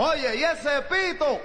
Oye, ¿y ese pito?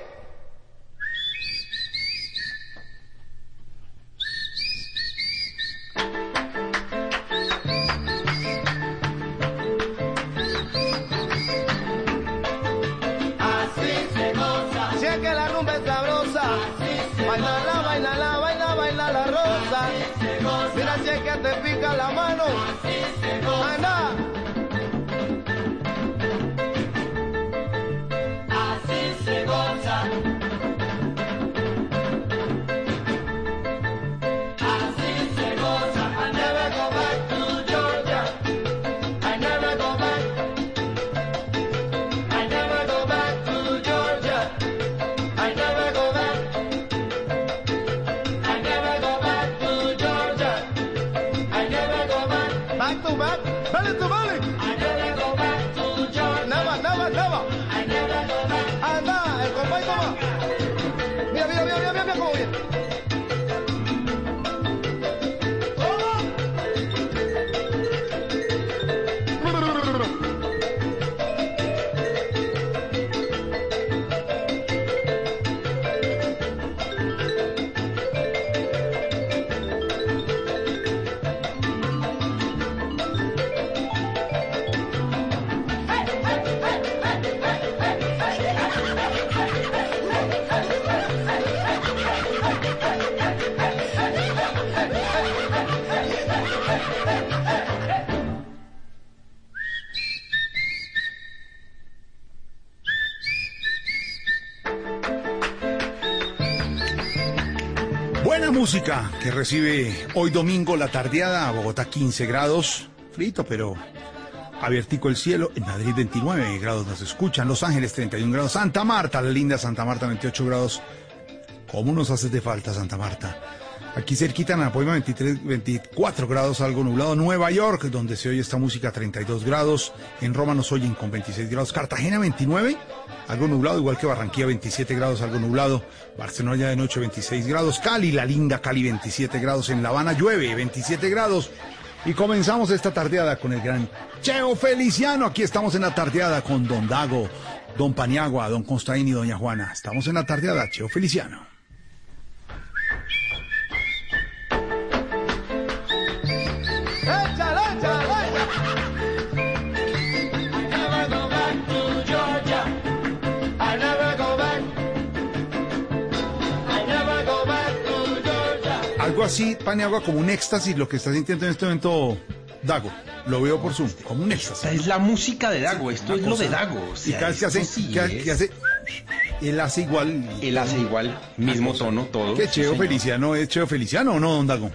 Música que recibe hoy domingo la tardeada, Bogotá 15 grados, frito pero abiertico el cielo, en Madrid 29 grados nos escuchan, Los Ángeles 31 grados, Santa Marta, la linda Santa Marta 28 grados. ¿Cómo nos haces de falta Santa Marta? Aquí cerquita en Apoima 23, 24 grados, algo nublado. Nueva York, donde se oye esta música 32 grados. En Roma nos oyen con 26 grados. Cartagena 29, algo nublado, igual que Barranquilla 27 grados, algo nublado. Barcelona de noche 26 grados. Cali, la linda Cali 27 grados. En La Habana llueve 27 grados. Y comenzamos esta tardeada con el gran Cheo Feliciano. Aquí estamos en la tardeada con Don Dago, Don Paniagua, Don Constaín y Doña Juana. Estamos en la tardeada, Cheo Feliciano. Así, Paniagua, como un éxtasis, lo que está sintiendo en este momento Dago. Lo veo por Zoom, como un Esta éxtasis. es la música de Dago, esto es lo de Dago. o Y sea, cada vez que esto hace, sí que, que hace, él hace igual. Él hace igual, mismo tono, todo. Que sí, Cheo señor. Feliciano es Cheo Feliciano o no, Don Dago.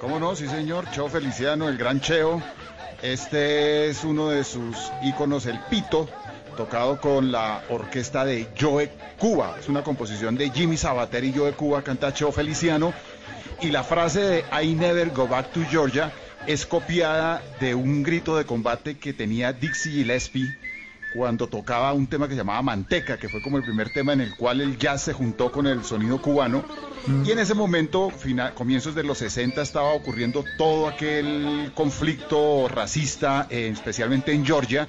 ¿Cómo no? Sí, señor. Cheo Feliciano, el gran Cheo. Este es uno de sus íconos, el Pito, tocado con la orquesta de Joe Cuba. Es una composición de Jimmy Sabater y Joe Cuba, canta Cheo Feliciano. Y la frase de I never go back to Georgia es copiada de un grito de combate que tenía Dixie Gillespie cuando tocaba un tema que se llamaba Manteca, que fue como el primer tema en el cual el jazz se juntó con el sonido cubano. Y en ese momento, comienzos de los 60, estaba ocurriendo todo aquel conflicto racista, eh, especialmente en Georgia.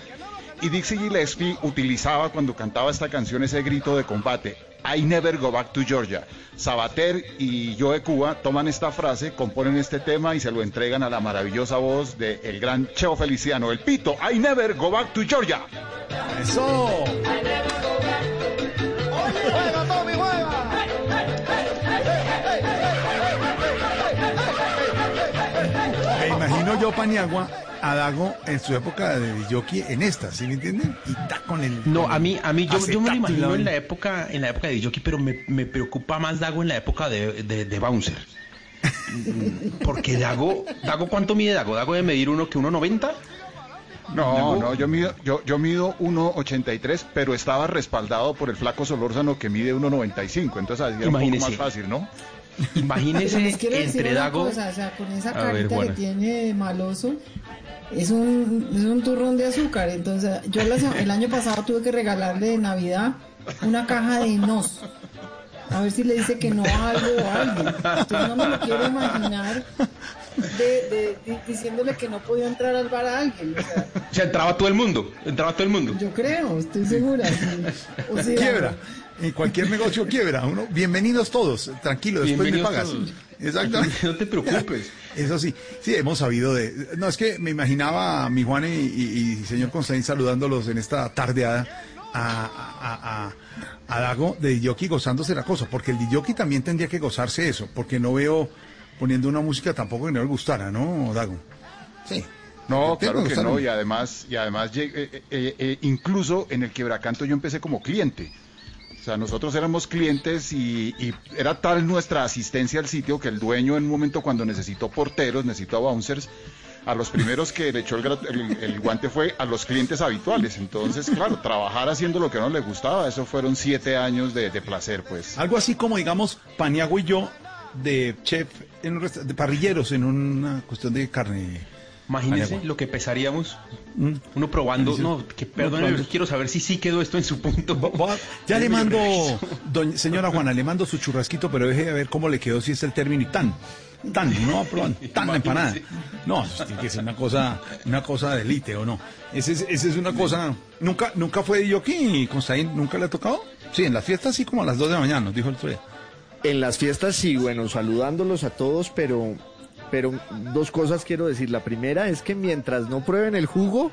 Y Dixie Gillespie utilizaba cuando cantaba esta canción ese grito de combate. I never go back to Georgia. Sabater y Joe Cuba toman esta frase, componen este tema y se lo entregan a la maravillosa voz del el gran Cheo Feliciano, el pito. I never go back to Georgia. Eso. Juega, Tommy, juega. Me imagino yo, Paniagua, a Dago en su época de jockey en esta, ¿sí me entienden? Y está con el. No, a mí, a mí yo, yo me lo imagino en la época, en la época de jockey, pero me, me preocupa más Dago en la época de, de, de bouncer. Porque Dago, Dago, ¿cuánto mide Dago? ¿Dago debe medir uno que 1.90? No, no, yo mido, yo, yo mido 1.83, pero estaba respaldado por el flaco Solórzano que mide 1.95, entonces era un poco más fácil, ¿no? Imagínese entre Dago. cosa, o sea, con esa ver, carita que tiene de maloso, es un, es un turrón de azúcar. Entonces, yo el año pasado tuve que regalarle de Navidad una caja de nos. A ver si le dice que no a algo o a alguien. Entonces no me lo quiero imaginar de, de- de- diciéndole que no podía entrar al bar a alguien. O sea, O sea, entraba todo el mundo. Entraba todo el mundo. yo creo, estoy segura. sí. O sea, Quiebra. En cualquier negocio quiebra. Uno, bienvenidos todos. Tranquilo, después me pagas. todos. Exactamente. No te preocupes. Eso sí, sí, hemos sabido de... No, es que me imaginaba a mi Juan y, y- y señor Constantín saludándolos en esta tardeada a, a, a, a Dago de Diyoki gozándose la cosa, porque el Diyoki también tendría que gozarse eso, porque no veo poniendo una música tampoco que no le gustara, ¿no, Dago? Sí. No, claro que no, y además, y además eh, eh, eh, incluso en el quebracanto yo empecé como cliente. O sea, nosotros éramos clientes y, era tal nuestra asistencia al sitio que el dueño en un momento cuando necesitó porteros, necesitó bouncers, a los primeros que le echó el, el- el guante fue a los clientes habituales. Entonces, claro, trabajar haciendo lo que no le gustaba, eso fueron siete años de, de placer, pues. Algo así como, digamos, Paniagua y yo de chef, en un de parrilleros en una cuestión de carne. Imagínese Paniagua. lo que pesaríamos. Mm. Uno probando. No, que probando. quiero saber si sí quedó esto en su punto. Ya le mando, doña- señora Juana, le mando su churrasquito, pero deje de ver cómo le quedó si es el término y tan, tan, no, perdón, tan la empanada. No, tiene que ser una cosa, una cosa de élite, ¿o no? Esa es, esa es una cosa, nunca, nunca fue yo aquí, Constaín, nunca le ha tocado. Sí, en las fiestas sí como a las 2 de la mañana, nos dijo el otro día. En las fiestas sí, bueno, saludándolos a todos, pero, pero dos cosas quiero decir. La primera es que mientras no prueben el jugo,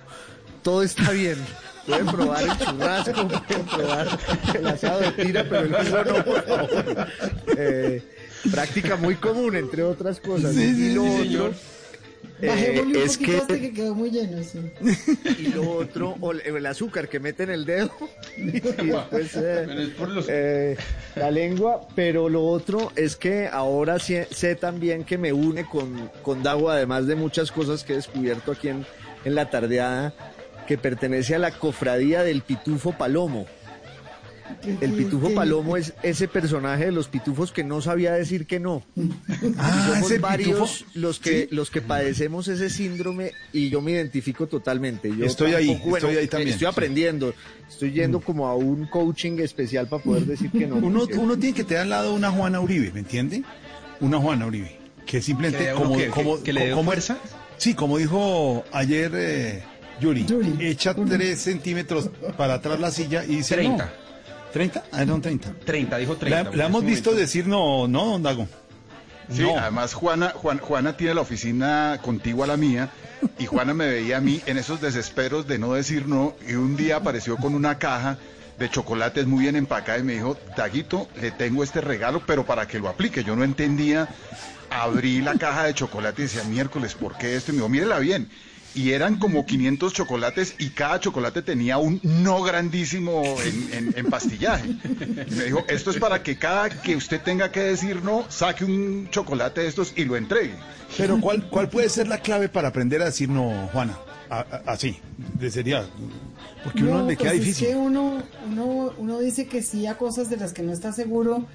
todo está bien. Pueden probar el churrasco, pueden probar el asado de tira, pero el jugo no, por favor. Eh, práctica muy común, entre otras cosas. Sí, sí, y lo sí, otro, señor. Eh, Bajémosle un es poquito que hasta que quedó muy lleno, sí. y lo otro, o el, azúcar que mete en el dedo y después eh, eh, la lengua, pero lo otro es que ahora sé, sé también que me une con, con Dago, además de muchas cosas que he descubierto aquí en, en la tardeada, que pertenece a la cofradía del Pitufo Palomo. El Pitufo Palomo es ese personaje de los pitufos que no sabía decir que no. Ah, Somos varios pitufo. los que Sí. los que padecemos ese síndrome y yo me identifico totalmente. Yo Estoy ahí, tampoco- estoy ahí también, Estoy sí. aprendiendo. Estoy yendo como a un coaching especial para poder decir que no. Uno, porque- uno tiene que tener al lado una Juana Uribe, ¿me entiende? Una Juana Uribe, que ¿Que simplemente como, que- como, que- que le dé como- fuerza? Sí, como dijo ayer eh, Yuri, Yuri. echa tres centímetros para atrás la silla y dice 30. no. ¿30? Ah, no, 30. 30, dijo 30. La, la hemos visto momento. decir no, no, don Dago. Sí, No. además Juana, Juan- Juana tiene la oficina contigua a la mía y Juana me veía a mí en esos desesperos de no decir no y un día apareció con una caja de chocolates muy bien empacada y me dijo, Daguito, le tengo este regalo, pero para que lo aplique. Yo no entendía, abrí la caja de chocolate y decía, miércoles, ¿por qué esto? Y me dijo, mírela bien. Y eran como 500 chocolates y cada chocolate tenía un no grandísimo en, en- en pastillaje. Y me dijo, esto es para que cada que usted tenga que decir no, saque un chocolate de estos y lo entregue. Pero ¿cuál, ¿cuál puede ser la clave para aprender a decir no, Juana? A- a- así, de sería. Porque uno No, le queda pues difícil. Es que uno, uno, uno dice que sí a cosas de las que no está seguro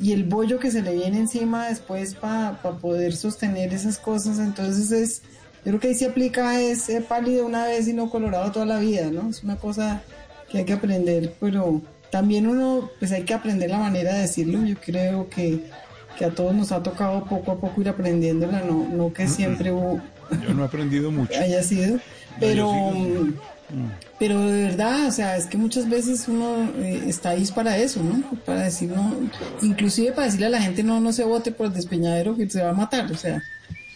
y el bollo que se le viene encima después para poder sostener esas cosas, entonces es, yo creo que ahí se aplica es pálido una vez y no colorado toda la vida, ¿no? Es una cosa que hay que aprender, pero también uno, pues hay que aprender la manera de decirlo, yo creo que, que a todos nos ha tocado poco a poco ir aprendiéndola, no, no que siempre hubo- Yo no he aprendido mucho. haya sido, pero sí, pero de verdad, o sea, es que muchas veces uno eh, está ahí para eso, ¿no? Para decir no, inclusive para decirle a la gente no, no se vote por el despeñadero que se va a matar, o sea,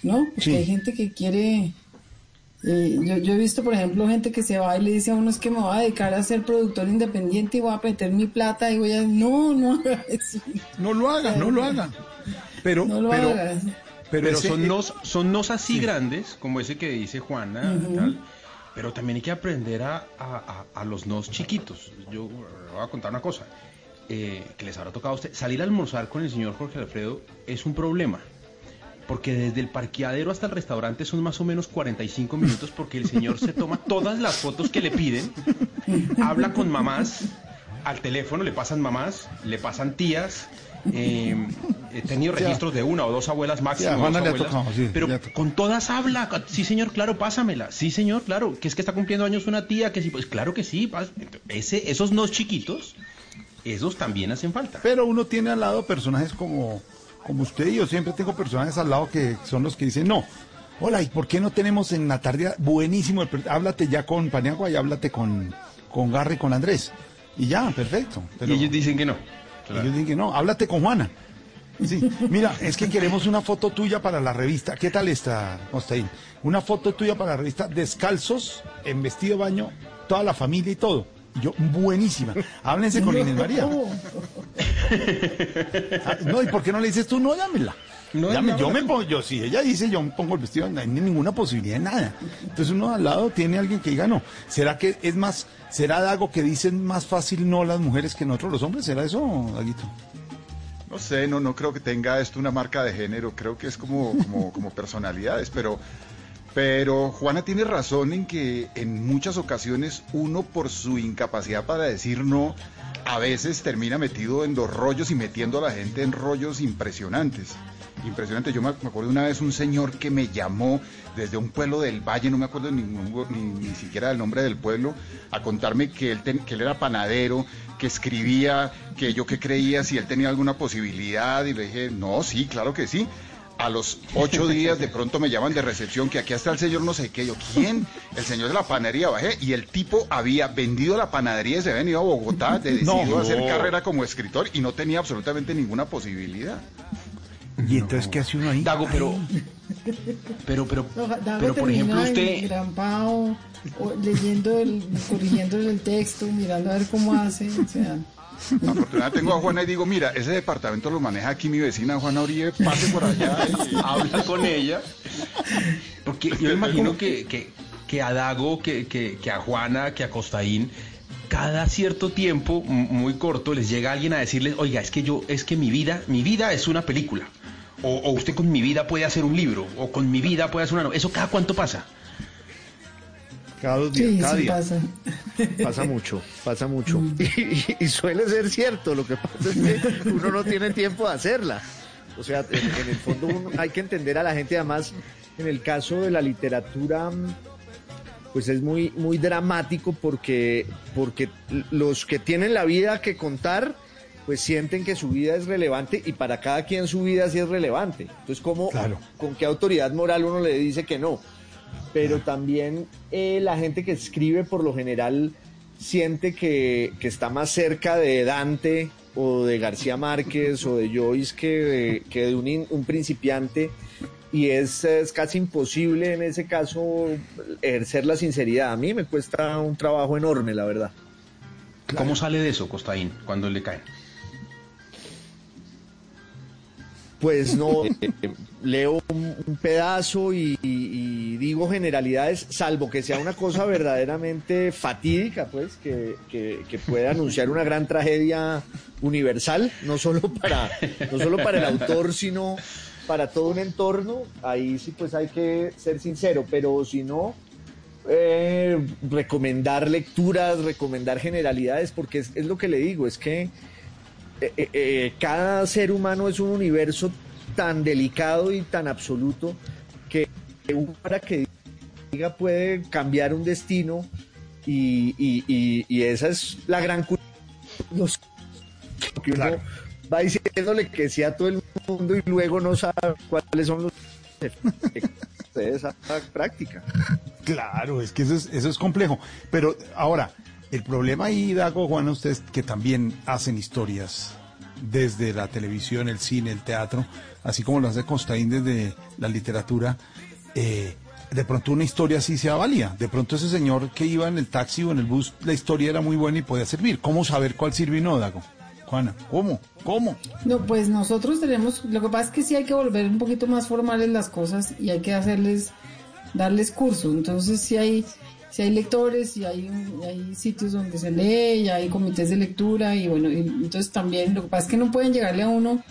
¿no? Porque Sí. hay gente que quiere, eh, yo, yo he visto, por ejemplo, gente que se va y le dice a uno es que me voy a dedicar a ser productor independiente y voy a meter mi plata y voy a, no, no haga eso, No lo haga, no lo haga. Pero, no lo pero, hagas. pero, Pero ese- son eh, nos, son nos así grandes, como ese que dice Juana, tal, pero también hay que aprender a, a- a- a los nos chiquitos. Yo voy a contar una cosa, eh, que les habrá tocado a usted. Salir a almorzar con el señor Jorge Alfredo es un problema. Porque desde el parqueadero hasta el restaurante son más o menos 45 minutos porque el señor se toma todas las fotos que le piden, habla con mamás, al teléfono le pasan mamás, le pasan tías. eh, he tenido registros de una o dos abuelas máximo, Sí, a Juana dos abuelas, tocado, sí, pero con todas habla. Sí, señor, claro, pásamela. Sí, señor, claro. Que es que está cumpliendo años una tía, que sí, pues claro que sí. Ese, esos no chiquitos, esos también hacen falta. Pero uno tiene al lado personajes como, como usted y yo siempre tengo personajes al lado que son los que dicen, no, hola, ¿y por qué no tenemos en la tarde buenísimo? el háblate ya con Paniagua y háblate con, con Garry, con Andrés. Y ya, perfecto. Pero y ellos dicen que no. ellos dicen que no, háblate con Juana. Sí, mira, es que queremos una foto tuya para la revista. ¿Qué tal está, Costaín? Una foto tuya para la revista, descalzos, en vestido de baño, toda la familia y todo. Y yo, buenísima. Háblense con Inés María. Ah, No, ¿y por qué no le dices tú? No, dámela. No, yo me pongo, yo, si ella dice, yo me pongo el vestido, no hay ninguna posibilidad de nada. Entonces uno al lado tiene alguien que diga no. ¿Será que es más, será algo que dicen más fácil no las mujeres que nosotros los hombres? ¿Será eso, Daguito? No sé, no, no creo que tenga esto una marca de género, creo que es como, como, como personalidades, pero, pero Juana tiene razón en que en muchas ocasiones uno por su incapacidad para decir no, a veces termina metido en los rollos y metiendo a la gente en rollos impresionantes. Impresionante, yo me acuerdo una vez un señor que me llamó desde un pueblo del valle, no me acuerdo ningún- ni, ni siquiera del nombre del pueblo, a contarme que él, ten- que él era panadero, que escribía, que yo que creía si él tenía alguna posibilidad, y le dije, no, sí, claro que sí. A los ocho días de pronto me llaman de recepción que aquí está el señor no sé qué. Yo, ¿quién? El señor de la panadería. Bajé y el tipo había vendido la panadería y se había venido a Bogotá, de decidido No. hacer carrera como escritor y no tenía absolutamente ninguna posibilidad. ¿Y entonces qué hace uno ahí? Dago, pero. Pero, pero, Dago pero por ejemplo, usted. leyendo, el, corrigiéndole el texto, mirando a ver cómo hace, o sea... Afortunadamente tengo a Juana y digo, mira, ese departamento lo maneja aquí mi vecina Juana Uribe, pase por allá. y- habla con ella. Porque yo me imagino que, que, a Dago, que, que, que a Juana, que a Costaín, cada cierto tiempo, muy corto, les llega alguien a decirles, oiga, es que yo, es que mi vida, mi vida es una película. O, o usted con mi vida puede hacer un libro, o con mi vida puede hacer una. ¿Eso cada cuánto pasa? Cada dos días, Sí, cada sí día. pasa. Pasa mucho, pasa mucho. Y, y- y suele ser cierto, lo que pasa es que uno no tiene tiempo de hacerla. O sea, en, en el fondo uno- hay que entender a la gente, además, en el caso de la literatura, mm, pues es muy, muy dramático porque, porque los que tienen la vida que contar, pues sienten que su vida es relevante y para cada quien su vida sí es relevante. Entonces, ¿cómo, Claro. ¿con qué autoridad moral uno le dice que no? Pero también eh, la gente que escribe por lo general siente que, que está más cerca de Dante o de García Márquez o de Joyce que de, que de un, un principiante y es, es casi imposible en ese caso ejercer la sinceridad. A mí me cuesta un trabajo enorme, la verdad. ¿Cómo sale de eso, Costaín, cuando le caen? Pues no, leo un, un pedazo y, y- y digo generalidades, salvo que sea una cosa verdaderamente fatídica, pues, que, que- que pueda anunciar una gran tragedia universal, no solo para, no solo para el autor, sino para todo un entorno. Ahí sí, pues hay que ser sincero, pero si no, eh, recomendar lecturas, recomendar generalidades, porque es, es lo que le digo, es que eh, eh, eh, cada ser humano es un universo tan delicado y tan absoluto que para que diga puede cambiar un destino y, y- y- y esa es la gran cu- los- que uno va diciéndole que sí a todo el mundo y luego no sabe cuáles son los de esa práctica. Claro, es que eso es, eso es complejo. Pero ahora, el problema ahí, Dago, Juan, ustedes que también hacen historias desde la televisión, el cine, el teatro, así como lo hace Costaín desde la literatura, eh, de pronto una historia así sea válida. De pronto ese señor que iba en el taxi o en el bus, la historia era muy buena y podía servir. ¿Cómo saber cuál sirve y no, Dago? Juana, ¿cómo? ¿Cómo? No, pues nosotros tenemos, lo que pasa es que sí hay que volver un poquito más formales las cosas y hay que hacerles, darles curso. Entonces sí hay, sí hay lectores y hay, hay sitios donde se lee y hay comités de lectura y bueno, y entonces también lo que pasa es que no pueden llegarle a uno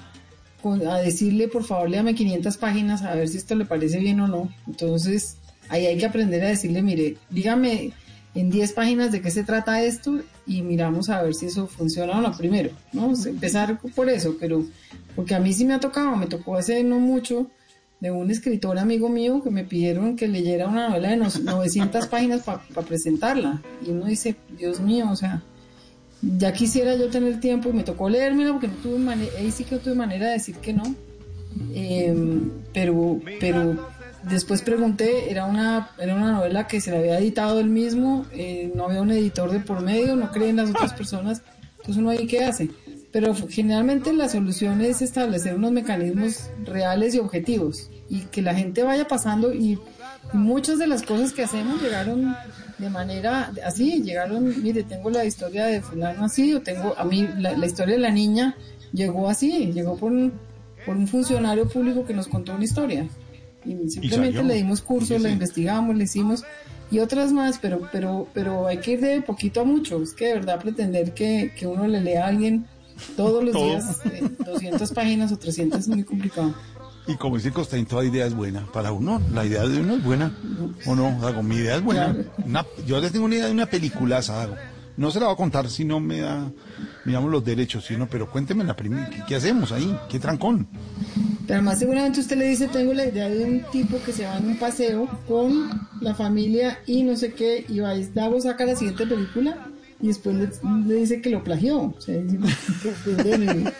a decirle, por favor, léame 500 páginas a ver si esto le parece bien o no. Entonces, ahí hay que aprender a decirle, mire, dígame en 10 páginas de qué se trata esto y miramos a ver si eso funciona o no primero, ¿no? Empezar por eso, pero porque a mí sí me ha tocado, me tocó hace no mucho de un escritor amigo mío que me pidieron que leyera una novela de no- 900 páginas para presentarla. Y uno dice, Dios mío, o sea, ya quisiera yo tener tiempo y me tocó leérmela porque no tuve manera, ahí sí que no tuve manera de decir que no. Eh, pero, pero después pregunté, era una, era una novela que se la había editado él mismo, eh, no había un editor de por medio, no creen las otras personas, entonces uno ahí qué hace. Pero generalmente la solución es establecer unos mecanismos reales y objetivos y que la gente vaya pasando y, y muchas de las cosas que hacemos llegaron de manera así, llegaron, mire, tengo la historia de fulano así, o tengo, a mí la, la historia de la niña llegó así, llegó por un, por un funcionario público que nos contó una historia. Y simplemente salió. le dimos cursos, la investigamos, le hicimos, y otras más, pero, pero, pero hay que ir de poquito a mucho, es que de verdad pretender que, que uno le lea a alguien todos los Todo. días eh, 200 páginas o 300 es muy complicado. Y como dice Costaín, toda idea es buena. Para uno, la idea de uno es buena. ¿O no? Dago, mi idea es buena. Claro. Una- yo les tengo una idea de una peliculaza, Dago. No se la voy a contar si no me da, digamos, los derechos, sino, pero cuénteme la primera. ¿qué, qué hacemos ahí? ¿Qué trancón? Pero además seguramente usted le dice, tengo la idea de un tipo que se va en un paseo con la familia y no sé qué, y va, y Dago saca la siguiente película y después le, le dice que lo plagió. O sea, dice, bueno,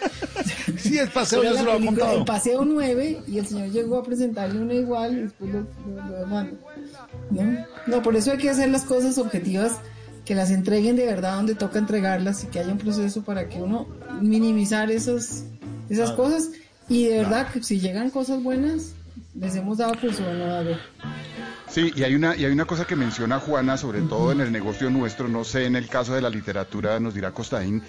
Sí, el paseo la se lo película contado. El paseo 9 y el señor llegó a presentarle una igual y después lo, lo- lo demanda. ¿No? no, por eso hay que hacer las cosas objetivas, que las entreguen de verdad donde toca entregarlas y que haya un proceso para que uno minimizar esas, esas cosas y de verdad que si llegan cosas buenas, les hemos dado o no dado. Sí, y hay una y hay una cosa que menciona Juana, sobre todo en el negocio nuestro, no sé en el caso de la literatura, nos dirá Costaín,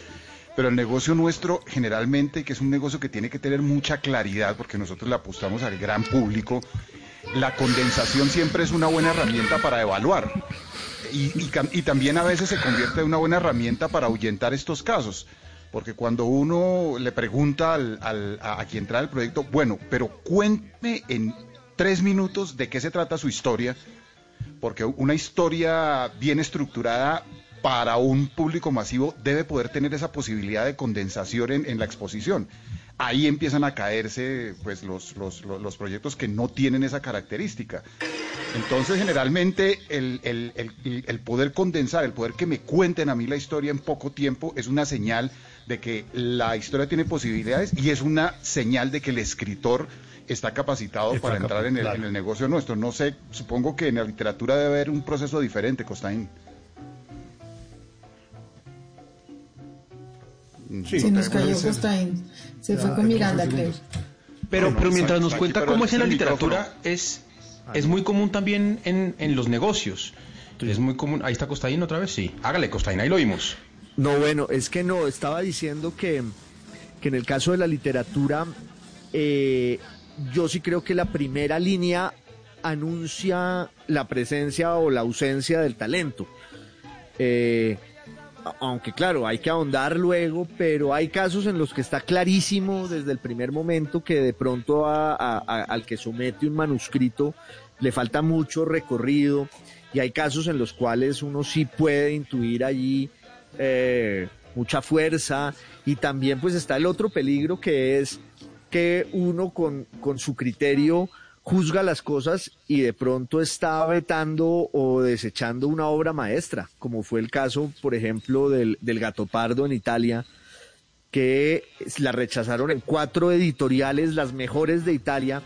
pero el negocio nuestro generalmente, que es un negocio que tiene que tener mucha claridad, porque nosotros le apostamos al gran público, la condensación siempre es una buena herramienta para evaluar. Y, y también a veces se convierte en una buena herramienta para ahuyentar estos casos. Porque cuando uno le pregunta al- al- a, a quien trae el proyecto, bueno, pero cuénteme en tres minutos de qué se trata su historia, porque una historia bien estructurada para un público masivo debe poder tener esa posibilidad de condensación en, la exposición. Ahí empiezan a caerse pues, los, los- los- los proyectos que no tienen esa característica. Entonces, generalmente, el, el- el- el poder condensar, el poder que me cuenten a mí la historia en poco tiempo, es una señal de que la historia tiene posibilidades y es una señal de que el escritor está capacitado Está para entrar en el, claro. en el negocio nuestro. No sé, supongo que en la literatura debe haber un proceso diferente, Costaín. Sí, Se nos cayó ser. Costain. Se Ya, fue con Miranda, creo. Pero, Bueno, pero mientras nos cuenta cómo es en la literatura, es, es muy común también en, en los negocios. Es muy común. Ahí está Costaín otra vez, sí. Hágale, Costaín, ahí lo vimos. No, bueno, es que no, estaba diciendo que, que en el caso de la literatura, eh, yo sí creo que la primera línea anuncia la presencia o la ausencia del talento. Eh, aunque claro, hay que ahondar luego, pero hay casos en los que está clarísimo desde el primer momento que de pronto al que somete un manuscrito le falta mucho recorrido y hay casos en los cuales uno sí puede intuir allí eh, mucha fuerza y también pues está el otro peligro que es que uno con, con su criterio juzga las cosas y de pronto está vetando o desechando una obra maestra, como fue el caso, por ejemplo, del, del Gato Pardo en Italia, que la rechazaron en cuatro editoriales, las mejores de Italia.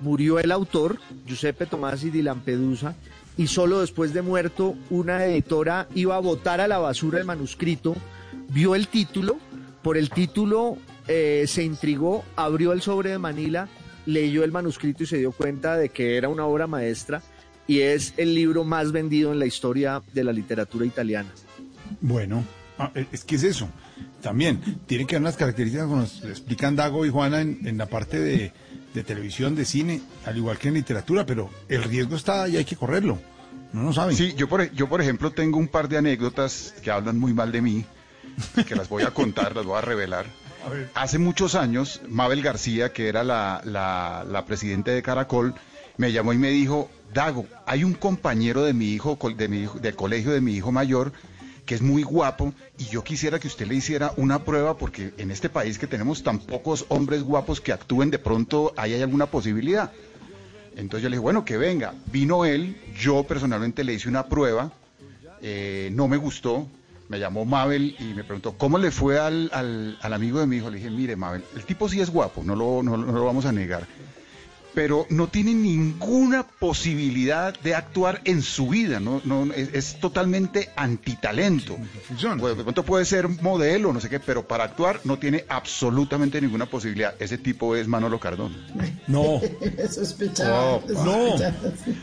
Murió el autor, Giuseppe Tomasi di Lampedusa, y solo después de muerto una editora iba a botar a la basura el manuscrito, vio el título, por el título eh, se intrigó, abrió el sobre de Manila, leyó el manuscrito y se dio cuenta de que era una obra maestra y es el libro más vendido en la historia de la literatura italiana. Bueno, ah, es que es eso. También tiene que haber unas características como nos explican Dago y Juana en, en la parte de, de televisión, de cine, al igual que en literatura, pero el riesgo está y hay que correrlo. No lo saben. Sí, yo por, yo por ejemplo tengo un par de anécdotas que hablan muy mal de mí, que las voy a contar, las voy a revelar. Hace muchos años, Mabel García, que era la, presidente de Caracol, me llamó y me dijo, Dago, hay un compañero de mi hijo, de mi hijo, del colegio de mi hijo mayor, que es muy guapo, y yo quisiera que usted le hiciera una prueba, porque en este país que tenemos tan pocos hombres guapos que actúen, de pronto ahí hay alguna posibilidad. Entonces yo le dije, bueno, que venga. Vino él, yo personalmente le hice una prueba, eh, no me gustó, me llamó Mabel y me preguntó, ¿cómo le fue al, al- al amigo de mi hijo? Le dije, mire Mabel, el tipo sí es guapo, no lo, no, no lo vamos a negar, pero no tiene ninguna posibilidad de actuar en su vida, no, no, es, es totalmente antitalento. funciona. Pues, de pronto puede ser modelo, no sé qué, pero para actuar no tiene absolutamente ninguna posibilidad. Ese tipo es Manolo Cardona. No, Sospechaba. no. sospechaba.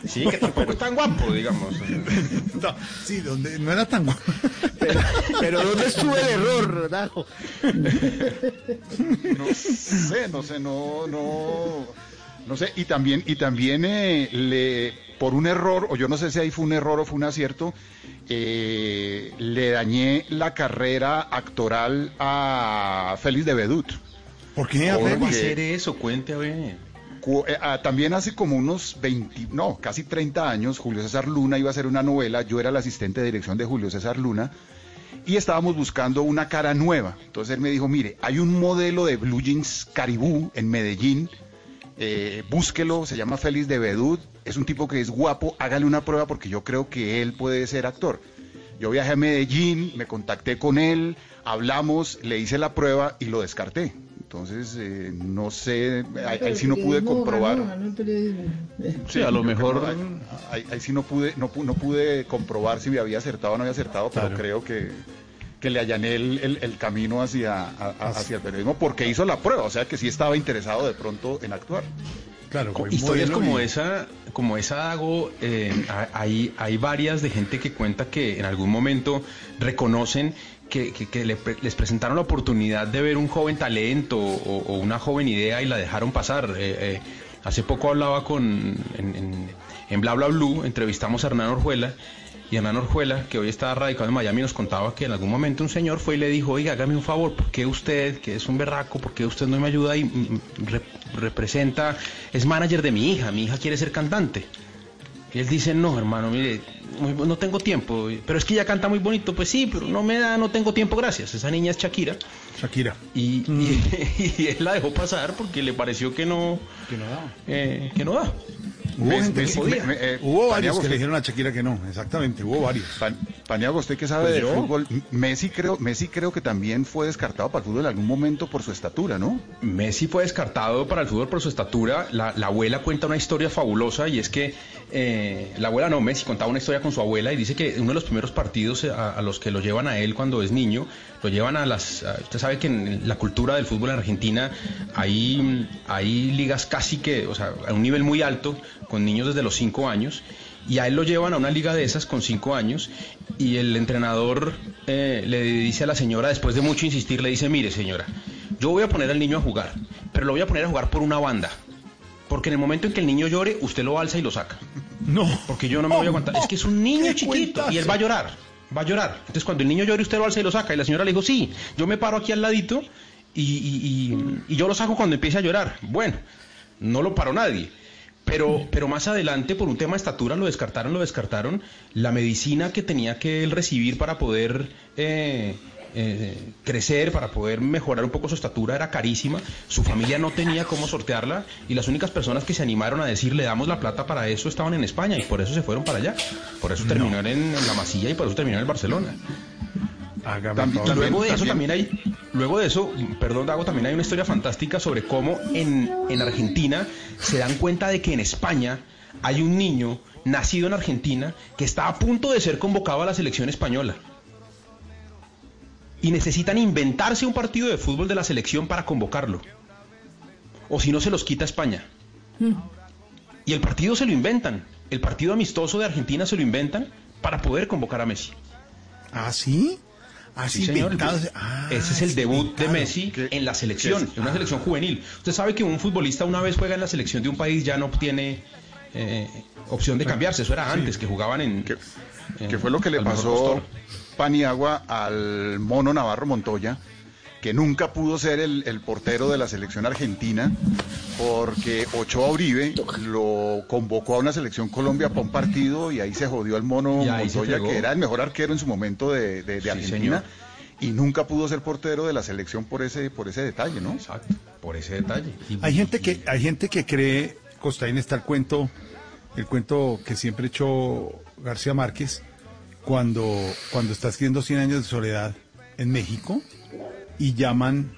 Sí, que tampoco es tan guapo, digamos. no, sí, donde no era tan guapo. Pero, pero ¿dónde estuvo el error, Dago? no sé, no sé, no, no, no sé. Y también, y también eh, le, por un error, o yo no sé si ahí fue un error o fue un acierto, eh, le dañé la carrera actoral a Félix de Bedut. ¿Por qué? A Por- ver, ¿Cómo va a Porque- hacer eso? Cuente, a ver. Cu- eh, ah, también hace como unos 20, no, casi 30 años, Julio César Luna iba a hacer una novela, yo era el asistente de dirección de Julio César Luna, y estábamos buscando una cara nueva. Entonces él me dijo, mire, hay un modelo de Blue Jeans Caribú en Medellín, eh, búsquelo, se llama Félix de Bedut, es un tipo que es guapo, hágale una prueba porque yo creo que él puede ser actor. Yo viajé a Medellín, me contacté con él, hablamos, le hice la prueba y lo descarté. Entonces, eh, no sé, ahí, ahí sí no pude comprobar. Sí, a lo mejor- ahí, ahí sí no pude, no, pu- no pude comprobar si me había acertado o no había acertado, pero Claro. creo que, que le allané el, el- el camino hacia, a- hacia el periodismo porque hizo la prueba, o sea que sí estaba interesado de pronto en actuar. Claro, Historias como y- esa, como esa Dago, eh, hay, hay varias de gente que cuenta que en algún momento reconocen que, que- que le les presentaron la oportunidad de ver un joven talento o, o una joven idea y la dejaron pasar. Eh, eh, hace poco hablaba con en, en, en Bla Bla Blue, entrevistamos a Hernán Orjuela y Hernán Orjuela, que hoy está radicado en Miami, nos contaba que en algún momento un señor fue y le dijo, oiga, hágame un favor, ¿por qué usted, que es un berraco, por qué usted no me ayuda y mm, re- representa, es manager de mi hija, mi hija quiere ser cantante? Y él dice, no, hermano, mire, no tengo tiempo, pero es que ella canta muy bonito, pues sí, pero no me da, no tengo tiempo, gracias. Esa niña es Shakira. Shakira. Y, y- y él la dejó pasar porque le pareció que no, Que no daba. eh, que no da. Hubo Me- gente me- que me- me- eh, Hubo varios que le dijeron a Shakira que no, exactamente, hubo varios. Pan- Paniagua, usted que sabe Pues de yo. fútbol, Messi creo, Messi creo que también fue descartado para el fútbol en algún momento por su estatura, ¿no? Messi fue descartado para el fútbol por su estatura. La, la abuela cuenta una historia fabulosa y es que eh, la abuela no, Messi contaba una historia con su abuela y dice que uno de los primeros partidos eh, a, los que lo llevan a él cuando es niño, lo llevan a las... usted sabe que en la cultura del fútbol en Argentina hay, hay ligas casi que, o sea, a un nivel muy alto con niños desde los 5 años. Y a él lo llevan a una liga de esas con cinco años y el entrenador eh, le dice a la señora, después de mucho insistir, le dice, mire señora, yo voy a poner al niño a jugar, pero lo voy a poner a jugar por una banda. Porque en el momento en que el niño llore, usted lo alza y lo saca. No. Porque yo no me voy a aguantar. Es que es un niño chiquito cuentazo. y él va a llorar. Va a llorar. Entonces cuando el niño llore, usted lo alza y lo saca. Y la señora le dijo, sí, yo me paro aquí al ladito y, y- y- y yo lo saco cuando empiece a llorar. Bueno, no lo paró nadie. Pero, pero más adelante, por un tema de estatura, lo descartaron, lo descartaron. La medicina que tenía que él recibir para poder eh, eh, crecer, para poder mejorar un poco su estatura, era carísima. Su familia no tenía cómo sortearla. Y las únicas personas que se animaron a decir, le damos la plata para eso, estaban en España. Y por eso se fueron para allá. Por eso terminó en, en la masilla y por eso terminó en el Barcelona. También- favor. Luego de eso también- también hay, luego de eso, perdón Dago, también hay una historia fantástica sobre cómo en, en Argentina se dan cuenta de que en España hay un niño nacido en Argentina que está a punto de ser convocado a la selección española. Y necesitan inventarse un partido de fútbol de la selección para convocarlo. O si no se los quita España. Y el partido se lo inventan. El partido amistoso de Argentina se lo inventan para poder convocar a Messi. ¿Ah, sí? Así Sí, señor. inventado. Ah, Ese es el debut de. Messi ¿Qué- en la selección, en una selección juvenil. Usted sabe que un futbolista una vez juega en la selección de un país ya no tiene eh, opción de cambiarse. Eso era antes, que jugaban en... ¿Qué, en- qué fue lo que le pasó. Paniagua al mono Navarro Montoya? que nunca pudo ser el, el portero de la selección argentina, porque Ochoa Uribe lo convocó a una selección Colombia para un partido y ahí se jodió el mono Montoya, que era el mejor arquero en su momento de, de- de Sí, Argentina. señor. Y nunca pudo ser portero de la selección por ese, por ese detalle, ¿no? Exacto, por ese detalle. Hay gente que, hay gente que cree, Costaín está el cuento, el cuento que siempre echó García Márquez, cuando, cuando está escribiendo 100 años de soledad en México y llaman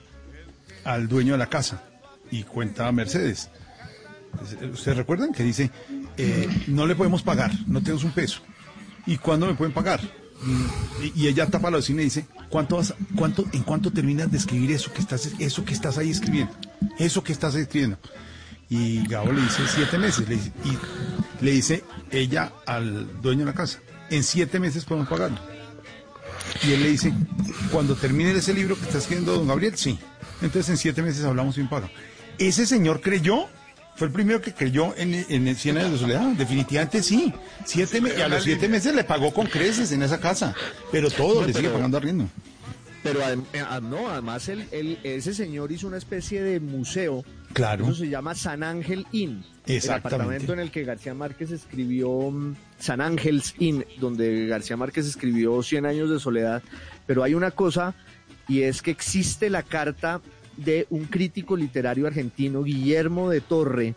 al dueño de la casa y cuenta a Mercedes. ¿Ustedes recuerdan que dice, eh, no le podemos pagar, no tenemos un peso? ¿Y cuándo me pueden pagar? Mm, Y, ella tapa la cocina y dice, ¿cuánto vas, cuánto, ¿en cuánto terminas de escribir eso que estás, eso que estás ahí escribiendo? Eso que estás escribiendo. Y Gabo le dice siete meses. Le dice- y le dice ella al dueño de la casa, en siete meses podemos pagarlo. Y él le dice, cuando termine ese libro que está escribiendo don Gabriel, sí. Entonces en siete meses hablamos sin pago. Ese señor creyó, fue el primero que creyó en, en el 100 años de soledad. Definitivamente sí. Siete me- y a los siete meses le pagó con creces en esa casa. Pero todo, No, le sigue pero- pagando arriendo. Pero adem- eh, ah, no, además él, él- ese señor hizo una especie de museo. Claro. Eso se llama San Ángel Inn. El apartamento en el que García Márquez escribió mm, San Ángel's Inn, donde García Márquez escribió 100 años de soledad. Pero hay una cosa, y es que existe la carta de un crítico literario argentino, Guillermo de Torre,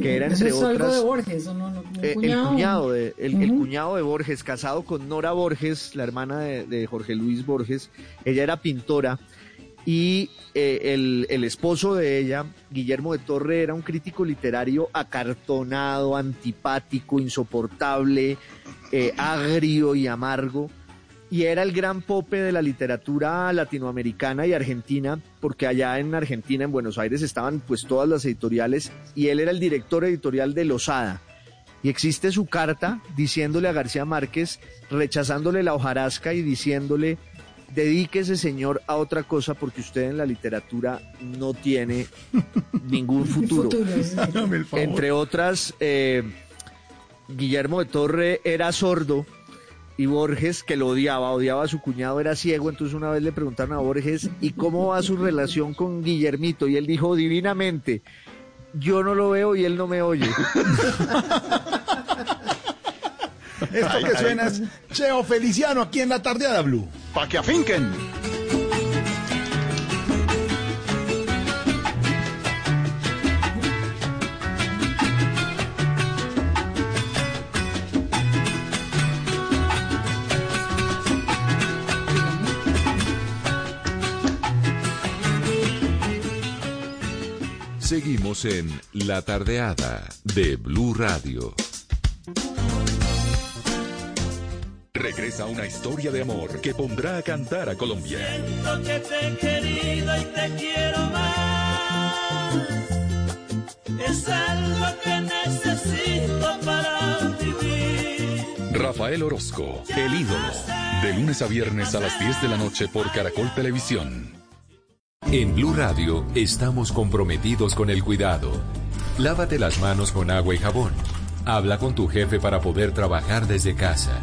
que era Eso entre es algo otras... de Borges, ¿o no? Eh, el cuñado de el, cuñado de Borges casado con Nora Borges la hermana de, de Jorge Luis Borges ella era pintora y eh, el, esposo de ella Guillermo de Torre era un crítico literario acartonado antipático insoportable eh, agrio y amargo y era el gran pope de la literatura latinoamericana y argentina, porque allá en Argentina, en Buenos Aires, estaban pues todas las editoriales y él era el director editorial de Losada. Y existe su carta diciéndole a García Márquez, rechazándole la hojarasca y diciéndole, dedíquese señor a otra cosa porque usted en la literatura no tiene ningún futuro. Favor. Entre otras, eh, Guillermo de Torre era sordo y Borges, que lo odiaba, odiaba a su cuñado, era ciego. Entonces una vez le preguntaron a Borges, ¿y cómo va su relación con Guillermito? Y él dijo, divinamente, yo no lo veo y él no me oye. Esto que suena es Cheo Feliciano aquí en la tardeada Blue. Pa' que afinquen. Seguimos en La Tardeada de Blue Radio. Regresa una historia de amor que pondrá a cantar a Colombia. Siento que te he querido y te quiero más. Es algo que necesito para vivir. Rafael Orozco, el ídolo. De lunes a viernes a las 10 de la noche por Caracol Televisión. En Blue Radio estamos comprometidos con el cuidado. Lávate las manos con agua y jabón. Habla con tu jefe para poder trabajar desde casa.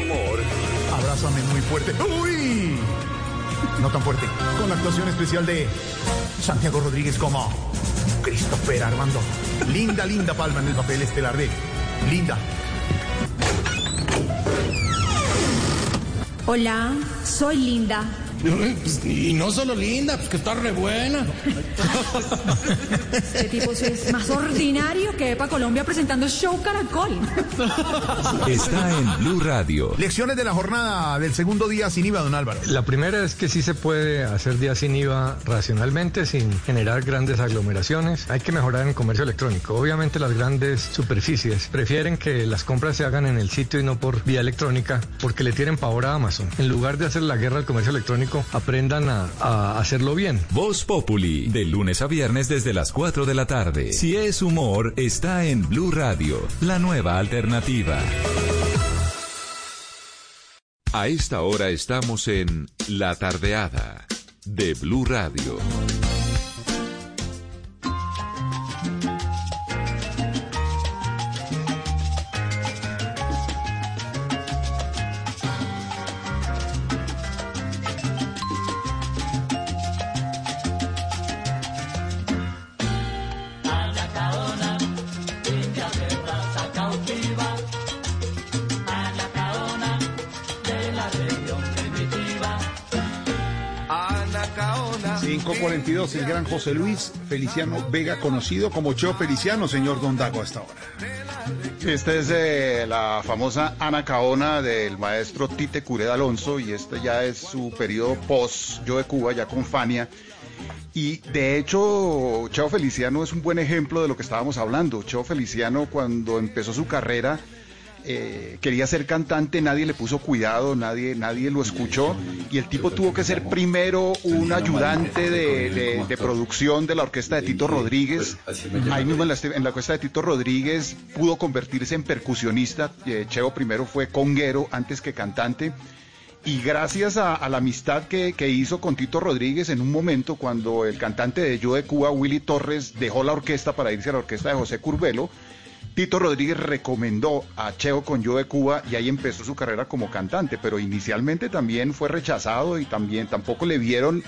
fuerte. ¡Uy! No tan fuerte. Con la actuación especial de Santiago Rodríguez como Christopher Armando. Linda, linda palma en el papel estelar de Linda. Hola, soy Linda. Y no solo linda, pues que está re buena. Este tipo sí es más ordinario que Epa Colombia presentando Show Caracol. Está en Blue Radio. Lecciones de la jornada del segundo día sin IVA, don Álvaro. La primera es que sí se puede hacer día sin IVA racionalmente, sin generar grandes aglomeraciones. Hay que mejorar en el comercio electrónico. Obviamente las grandes superficies prefieren que las compras se hagan en el sitio y no por vía electrónica, porque le tienen pavor a Amazon. En lugar de hacer la guerra al comercio electrónico, aprendan a, a hacerlo bien. Voz Populi, de lunes a viernes desde las 4 de la tarde. Si es humor, está en Blue Radio, la nueva alternativa. A esta hora estamos en La Tardeada de Blue Radio. 542, el gran José Luis Feliciano Vega, conocido como Cheo Feliciano, señor Don Dago, hasta ahora. Esta es eh, la famosa Anacaona del maestro Tite Cureda Alonso y este ya es su periodo post Yo de Cuba, ya con Fania. Y de hecho, Cheo Feliciano es un buen ejemplo de lo que estábamos hablando. Cheo Feliciano cuando empezó su carrera eh, quería ser cantante, nadie le puso cuidado, nadie, nadie lo escuchó y el tipo tuvo que ser primero un ayudante de, producción de la orquesta de Tito Rodríguez. Ahí mismo en la, en orquesta de Tito Rodríguez pudo convertirse en percusionista. Eh, Cheo primero fue conguero antes que cantante. Y gracias a, a la amistad que, que hizo con Tito Rodríguez en un momento cuando el cantante de Yo de Cuba, Willy Torres, dejó la orquesta para irse a la orquesta de José Curbelo, Tito Rodríguez recomendó a Cheo con Yo de Cuba y ahí empezó su carrera como cantante, pero inicialmente también fue rechazado y también tampoco le vieron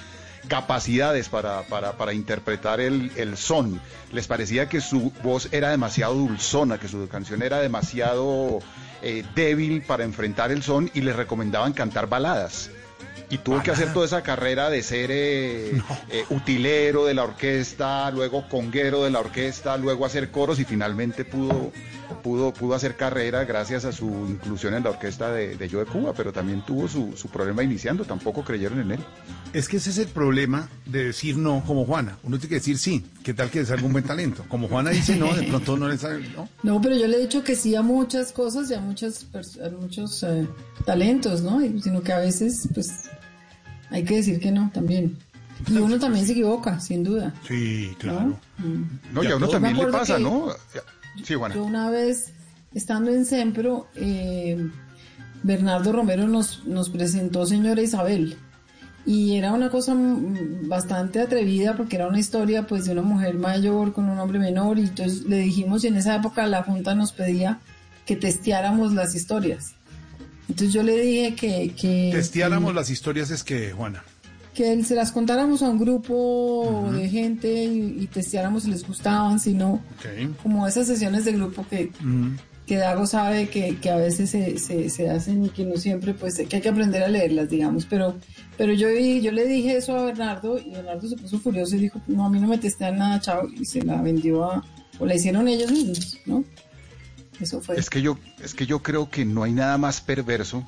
capacidades para, para, para interpretar el, el son. Les parecía que su voz era demasiado dulzona, que su canción era demasiado eh, débil para enfrentar el son y les recomendaban cantar baladas. Y tuvo que hacer toda esa carrera de ser eh, eh, utilero de la orquesta, luego conguero de la orquesta, luego hacer coros y finalmente pudo, pudo, pudo hacer carrera gracias a su inclusión en la orquesta de, de Yo de Cuba, pero también tuvo su, su problema iniciando, tampoco creyeron en él. Es que ese es el problema de decir no como Juana. Uno tiene que decir sí. ¿Qué tal que es algún buen talento? Como Juana dice no, de pronto no le sale. ¿no? No, pero yo le he dicho que sí a muchas cosas y a, muchas, a muchos eh, talentos, ¿no? Sino que a veces, pues, hay que decir que no también. Y uno también se equivoca, sin duda. Sí, claro. Mm. No, y a uno también le pasa, ¿no? Sí, Juana. Yo una vez, estando en Sempro, eh, Bernardo Romero nos, nos presentó Señora Isabel. Y era una cosa mm, bastante atrevida porque era una historia pues de una mujer mayor con un hombre menor y entonces le dijimos y en esa época la Junta nos pedía que testeáramos las historias. Entonces yo le dije que... que Testeáramos las historias es que, Juana. que se las contáramos a un grupo de gente y, y testeáramos si les gustaban, si no, como esas sesiones de grupo que, que Dago sabe que, que a veces se, se, se hacen y que no siempre, pues que hay que aprender a leerlas, digamos. Pero, pero yo, yo le dije eso a Bernardo y Bernardo se puso furioso y dijo, no, a mí no me testean nada, chao, y se la vendió a, o la hicieron ellos mismos, ¿no? Eso fue. Es que yo, es que yo creo que no hay nada más perverso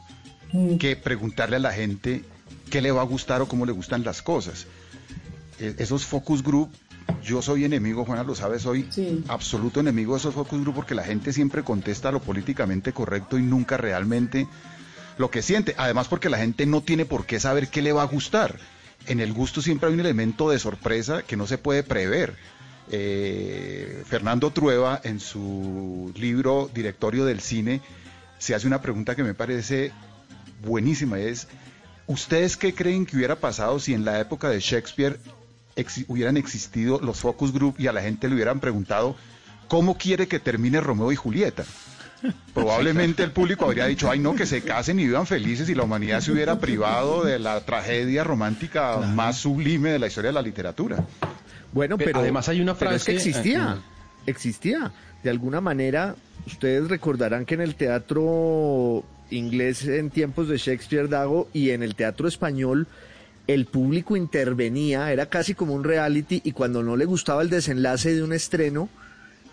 Mm. que preguntarle a la gente qué le va a gustar o cómo le gustan las cosas. E- esos focus group, yo soy enemigo, Juana lo sabe, soy absoluto enemigo de esos focus group porque la gente siempre contesta lo políticamente correcto y nunca realmente lo que siente. Además porque la gente no tiene por qué saber qué le va a gustar. En el gusto siempre hay un elemento de sorpresa que no se puede prever. Eh, Fernando Trueba, en su libro Directorio del Cine, se hace una pregunta que me parece buenísima. Es, ¿ustedes qué creen que hubiera pasado si en la época de Shakespeare hubieran existido los focus group y a la gente le hubieran preguntado, ¿cómo quiere que termine Romeo y Julieta? Probablemente el público habría dicho, ay no, que se casen y vivan felices y la humanidad se hubiera privado de la tragedia romántica más sublime de la historia de la literatura. Bueno, pero además hay una pero es que frase- existía, eh, existía. De alguna manera, ustedes recordarán que en el teatro inglés en tiempos de Shakespeare Dago y en el teatro español el público intervenía, era casi como un reality y cuando no le gustaba el desenlace de un estreno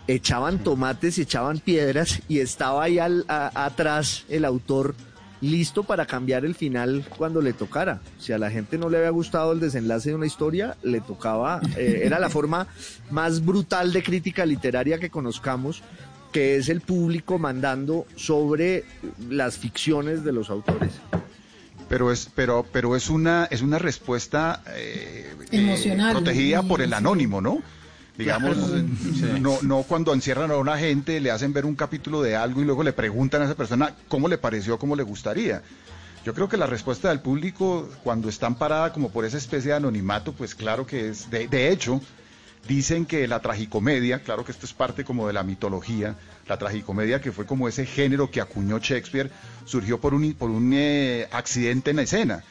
echaban tomates y echaban piedras y estaba ahí al- a- atrás el autor listo para cambiar el final cuando le tocara. Si a la gente no le había gustado el desenlace de una historia, le tocaba, eh, era la forma más brutal de crítica literaria que conozcamos, que es el público mandando sobre las ficciones de los autores. Pero es, pero, pero es una, es una respuesta eh, eh, Emocional. protegida por el anónimo, ¿no? Digamos, no, no cuando encierran a una gente, le hacen ver un capítulo de algo y luego le preguntan a esa persona cómo le pareció, cómo le gustaría. Yo creo que la respuesta del público, cuando están parada como por esa especie de anonimato, pues claro que es, de, de hecho, dicen que la tragicomedia, claro que esto es parte como de la mitología, la tragicomedia que fue como ese género que acuñó Shakespeare, surgió por un, por un eh, accidente en la escena.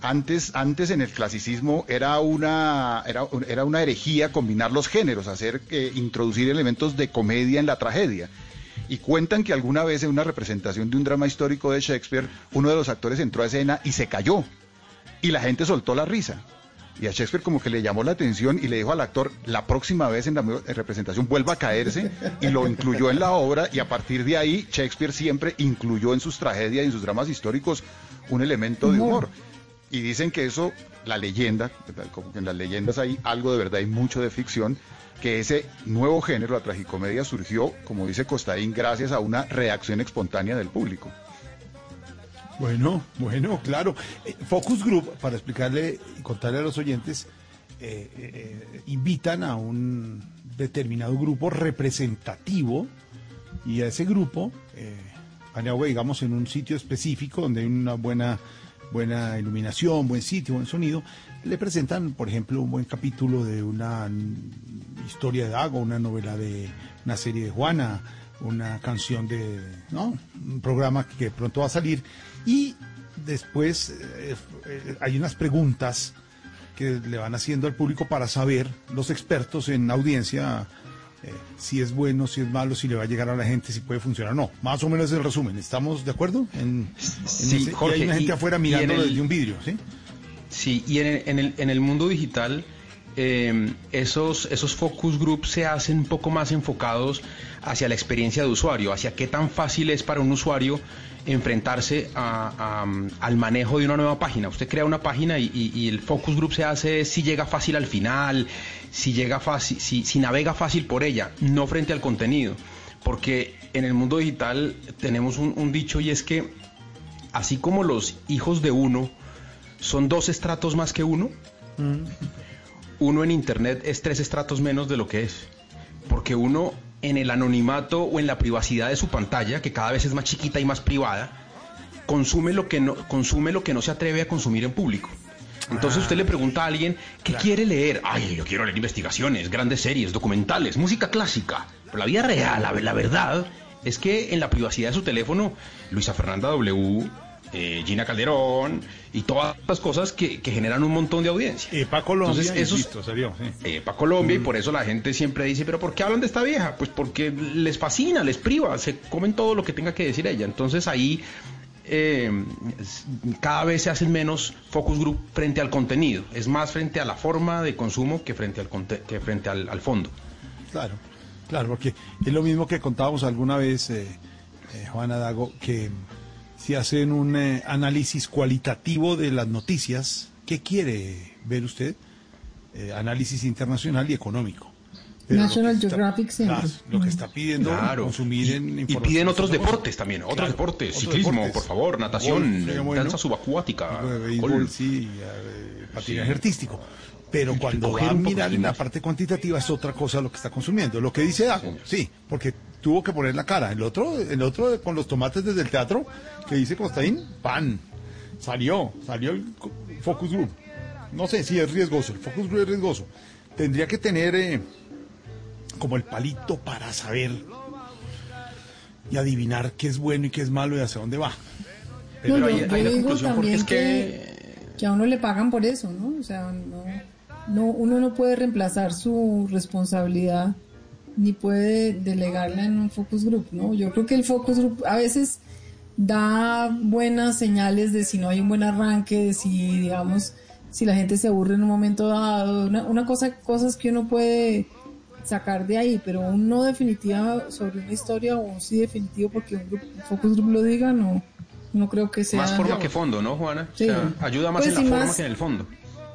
Antes, antes en el clasicismo era una, era, era una herejía combinar los géneros, hacer, eh, introducir elementos de comedia en la tragedia. Y cuentan que alguna vez en una representación de un drama histórico de Shakespeare, uno de los actores entró a escena y se cayó. Y la gente soltó la risa. Y a Shakespeare como que le llamó la atención y le dijo al actor, la próxima vez en la mu- representación vuelva a caerse y lo incluyó en la obra y a partir de ahí Shakespeare siempre incluyó en sus tragedias y en sus dramas históricos un elemento de humor. Y dicen que eso, la leyenda, como que en las leyendas hay algo de verdad y mucho de ficción, que ese nuevo género, la tragicomedia, surgió, como dice Costaín, gracias a una reacción espontánea del público. Bueno, bueno, claro. Eh, Focus Group, para explicarle y contarle a los oyentes, eh, eh, invitan a un determinado grupo representativo y a ese grupo, eh, digamos, en un sitio específico donde hay una buena, buena iluminación, buen sitio, buen sonido, le presentan, por ejemplo, un buen capítulo de una historia de Dago, una novela de una serie de Juana, una canción de, ¿no? Un programa que pronto va a salir y después eh, eh, hay unas preguntas que le van haciendo al público para saber los expertos en audiencia eh, si es bueno, si es malo, si le va a llegar a la gente, si puede funcionar o no. Más o menos es el resumen. ¿Estamos de acuerdo? En, en Sí, ese- y hay una gente y- afuera mirándolo el- desde un vidrio, ¿sí? Sí, y en el, en el, en el mundo digital, eh, esos, esos focus groups se hacen un poco más enfocados hacia la experiencia de usuario, hacia qué tan fácil es para un usuario enfrentarse a- a- al manejo de una nueva página. Usted crea una página y, y- y el focus group se hace si llega fácil al final, si llega fácil, si, si navega fácil por ella, no frente al contenido. Porque en el mundo digital tenemos un, un dicho y es que así como los hijos de uno son dos estratos más que uno, uno en Internet es tres estratos menos de lo que es. Porque uno en el anonimato o en la privacidad de su pantalla, que cada vez es más chiquita y más privada, consume lo que no, consume lo que no se atreve a consumir en público. Entonces usted le pregunta a alguien qué quiere leer. Ay, yo quiero leer investigaciones, grandes series, documentales, música clásica. Pero la vida real, la, la verdad, es que en la privacidad de su teléfono, Luisa Fernanda W, eh, Gina Calderón y todas las cosas que, que generan un montón de audiencia. EPA Colombia, Entonces, esos- insisto, salió. sí. eh, para Colombia y por eso la gente siempre dice, pero ¿por qué hablan de esta vieja? Pues porque les fascina, les priva, se comen todo lo que tenga que decir ella. Entonces ahí eh, cada vez se hacen menos focus group frente al contenido, es más frente a la forma de consumo que frente al, que frente al, al fondo. Claro, claro, porque es lo mismo que contábamos alguna vez, eh, eh, Juana Dago, que si hacen un eh, análisis cualitativo de las noticias, ¿qué quiere ver usted? Eh, análisis internacional y económico. Pero lo National está- Geographic siempre. claro, lo que está pidiendo Claro. consumir en Y piden otros cosa. deportes también, otros Claro, deportes, otros ciclismo, deportes. por favor, natación, Golf, bueno. danza subacuática, béisbol, golf. sí, eh, patinaje Sí. artístico. Pero cuando va a mirar la parte cuantitativa es otra cosa lo que está consumiendo. Lo que dice Dago, sí, porque tuvo que poner la cara. El otro, el otro con los tomates desde el teatro, que dice Costaín, pan. Salió, salió el focus group. No sé si es riesgoso, el focus group es riesgoso. Tendría que tener eh, como el palito para saber y adivinar qué es bueno y qué es malo y hacia dónde va. No, Pero yo, ahí- yo ahí la digo también es que, que- que a uno le pagan por eso, ¿no? O sea, no, no, uno no puede reemplazar su responsabilidad ni puede delegarla en un focus group, ¿no? Yo creo que el focus group a veces da buenas señales de si no hay un buen arranque, de si, digamos, si la gente se aburre en un momento dado, una, una cosa, cosas que uno puede sacar de ahí, pero un no definitivo sobre una historia o un sí definitivo porque un, grupo, un focus group lo diga, no, no creo que sea Más forma que fondo, ¿no, Juana? Sí. O sea, ayuda más Pues en la forma más- que en el fondo.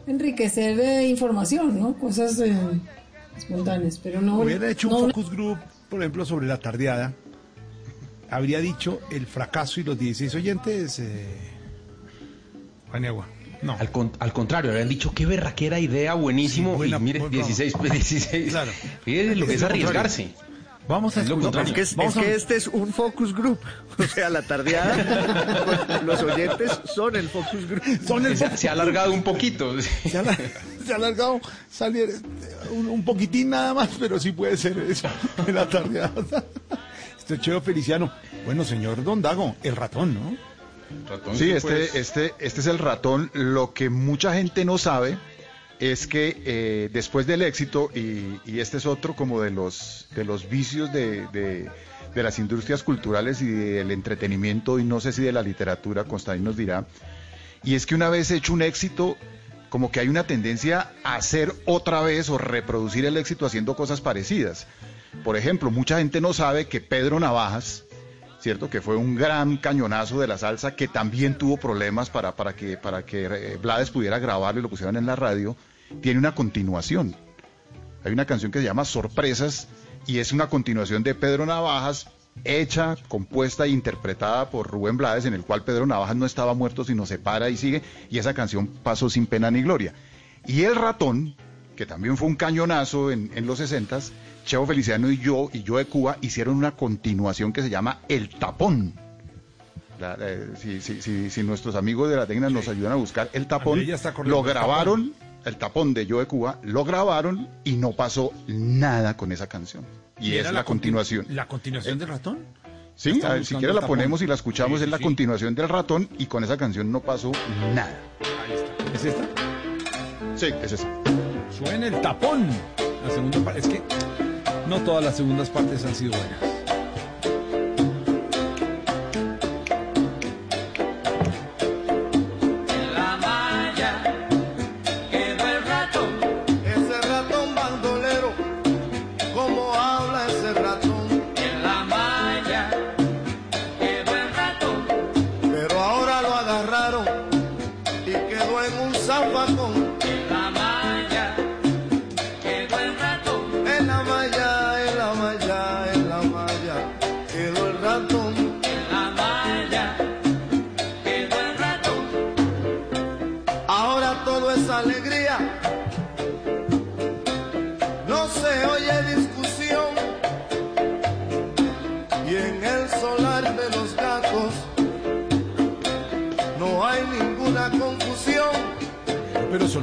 enriquecer de información, ¿no? Cosas eh, espontáneas, pero no... Hubiera hecho no un focus group, por ejemplo, sobre la tardeada. Habría dicho el fracaso y los 16 oyentes. eh, Paniagua. No. Al, con- al contrario, habían dicho qué berraquera idea, buenísimo. Sí, buena- y mire, buen 16, 16. Claro. Mire lo que Es arriesgarse. Vamos a escuchar. contrario. Es que, es, que este es un focus group. O sea, la tardeada, pues, los oyentes son el focus group. Son el Se, se ha alargado un poquito. se, ha, se ha alargado salir eh, un, un poquitín nada más, pero sí puede ser eso en la tarde. Este Cheo Feliciano. Bueno, señor Don Dago, el ratón, ¿no? Sí, Pues, este, este, este es el ratón. Lo que mucha gente no sabe es que eh, después del éxito, y, este es otro como de los, de los vicios de, de- de las industrias culturales y del entretenimiento, y no sé si de la literatura, Constantín nos dirá, y es que una vez hecho un éxito, como que hay una tendencia a hacer otra vez o reproducir el éxito haciendo cosas parecidas. Por ejemplo, mucha gente no sabe que Pedro Navajas, ¿cierto? Que fue un gran cañonazo de la salsa que también tuvo problemas para, para que, para que eh, Blades pudiera grabarlo y lo pusieran en la radio, tiene una continuación. Hay una canción que se llama Sorpresas y es una continuación de Pedro Navajas, hecha, compuesta e interpretada por Rubén Blades, en el cual Pedro Navajas no estaba muerto, sino se para y sigue, y esa canción pasó sin pena ni gloria. Y El Ratón, que también fue un cañonazo en, los 60 Cheo Feliciano y yo, y yo de Cuba, hicieron una continuación que se llama El Tapón. La- eh, si, si- si- si nuestros amigos de la técnica nos ayudan a buscar El Tapón, lo grabaron, El Tapón de Yo de Cuba, lo grabaron y no pasó nada con esa canción. Y, es la, continu- continuación. ¿La continuación del ratón? Sí, a ver, si quieres la Tapón. ponemos y la escuchamos, Sí, es la sí. continuación del ratón y con esa canción no pasó nada. Ahí está. ¿Es esta? Sí, es esa. Suena el tapón. La segunda parte. Es que no todas las segundas partes han sido buenas.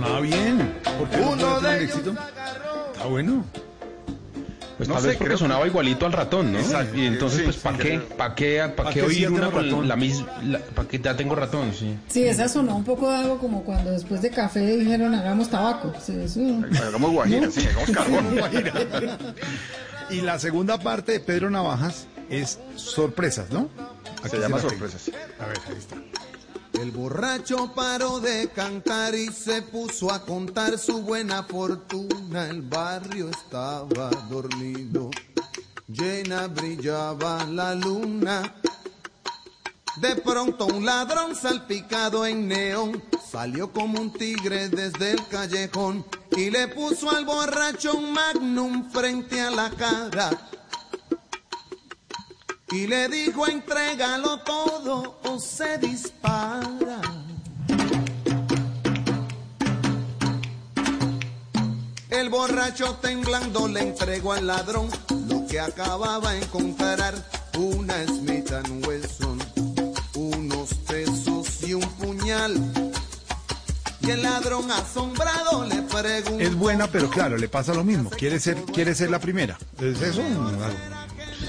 Sonaba bien. ¿Por qué no Uno puede tener de ellos éxito? agarró. Está bueno. Pues No tal sé, vez porque que- sonaba igualito al ratón, ¿no? Exacto, Y entonces, sí, pues, sí, ¿para qué? ¿Para qué, pa' ¿Pa' qué sí oír ya una tengo con ratón? la misma... ¿Para qué ya tengo ratón? Sí. Sí, esa sonó un poco de algo como cuando después de café dijeron hagamos tabaco. Sí, eso- Hagamos guajira, sí, hagamos carbón. Y la segunda parte de Pedro Navajas es sorpresas, ¿no? Aquí Se llama. Sorpresas. A ver, ahí está. El borracho paró de cantar y se puso a contar su buena fortuna. El barrio estaba dormido, llena brillaba la luna. De pronto un ladrón salpicado en neón salió como un tigre desde el callejón y le puso al borracho un magnum frente a la cara. Y le dijo, entrégalo todo o se dispara. El borracho temblando le entregó al ladrón lo que acababa de encontrar. Una Smith Wesson, unos pesos y un puñal. Y el ladrón asombrado le preguntó. Es buena, pero claro, le pasa lo mismo. Quiere ser, quiere ser la primera. ¿Es eso?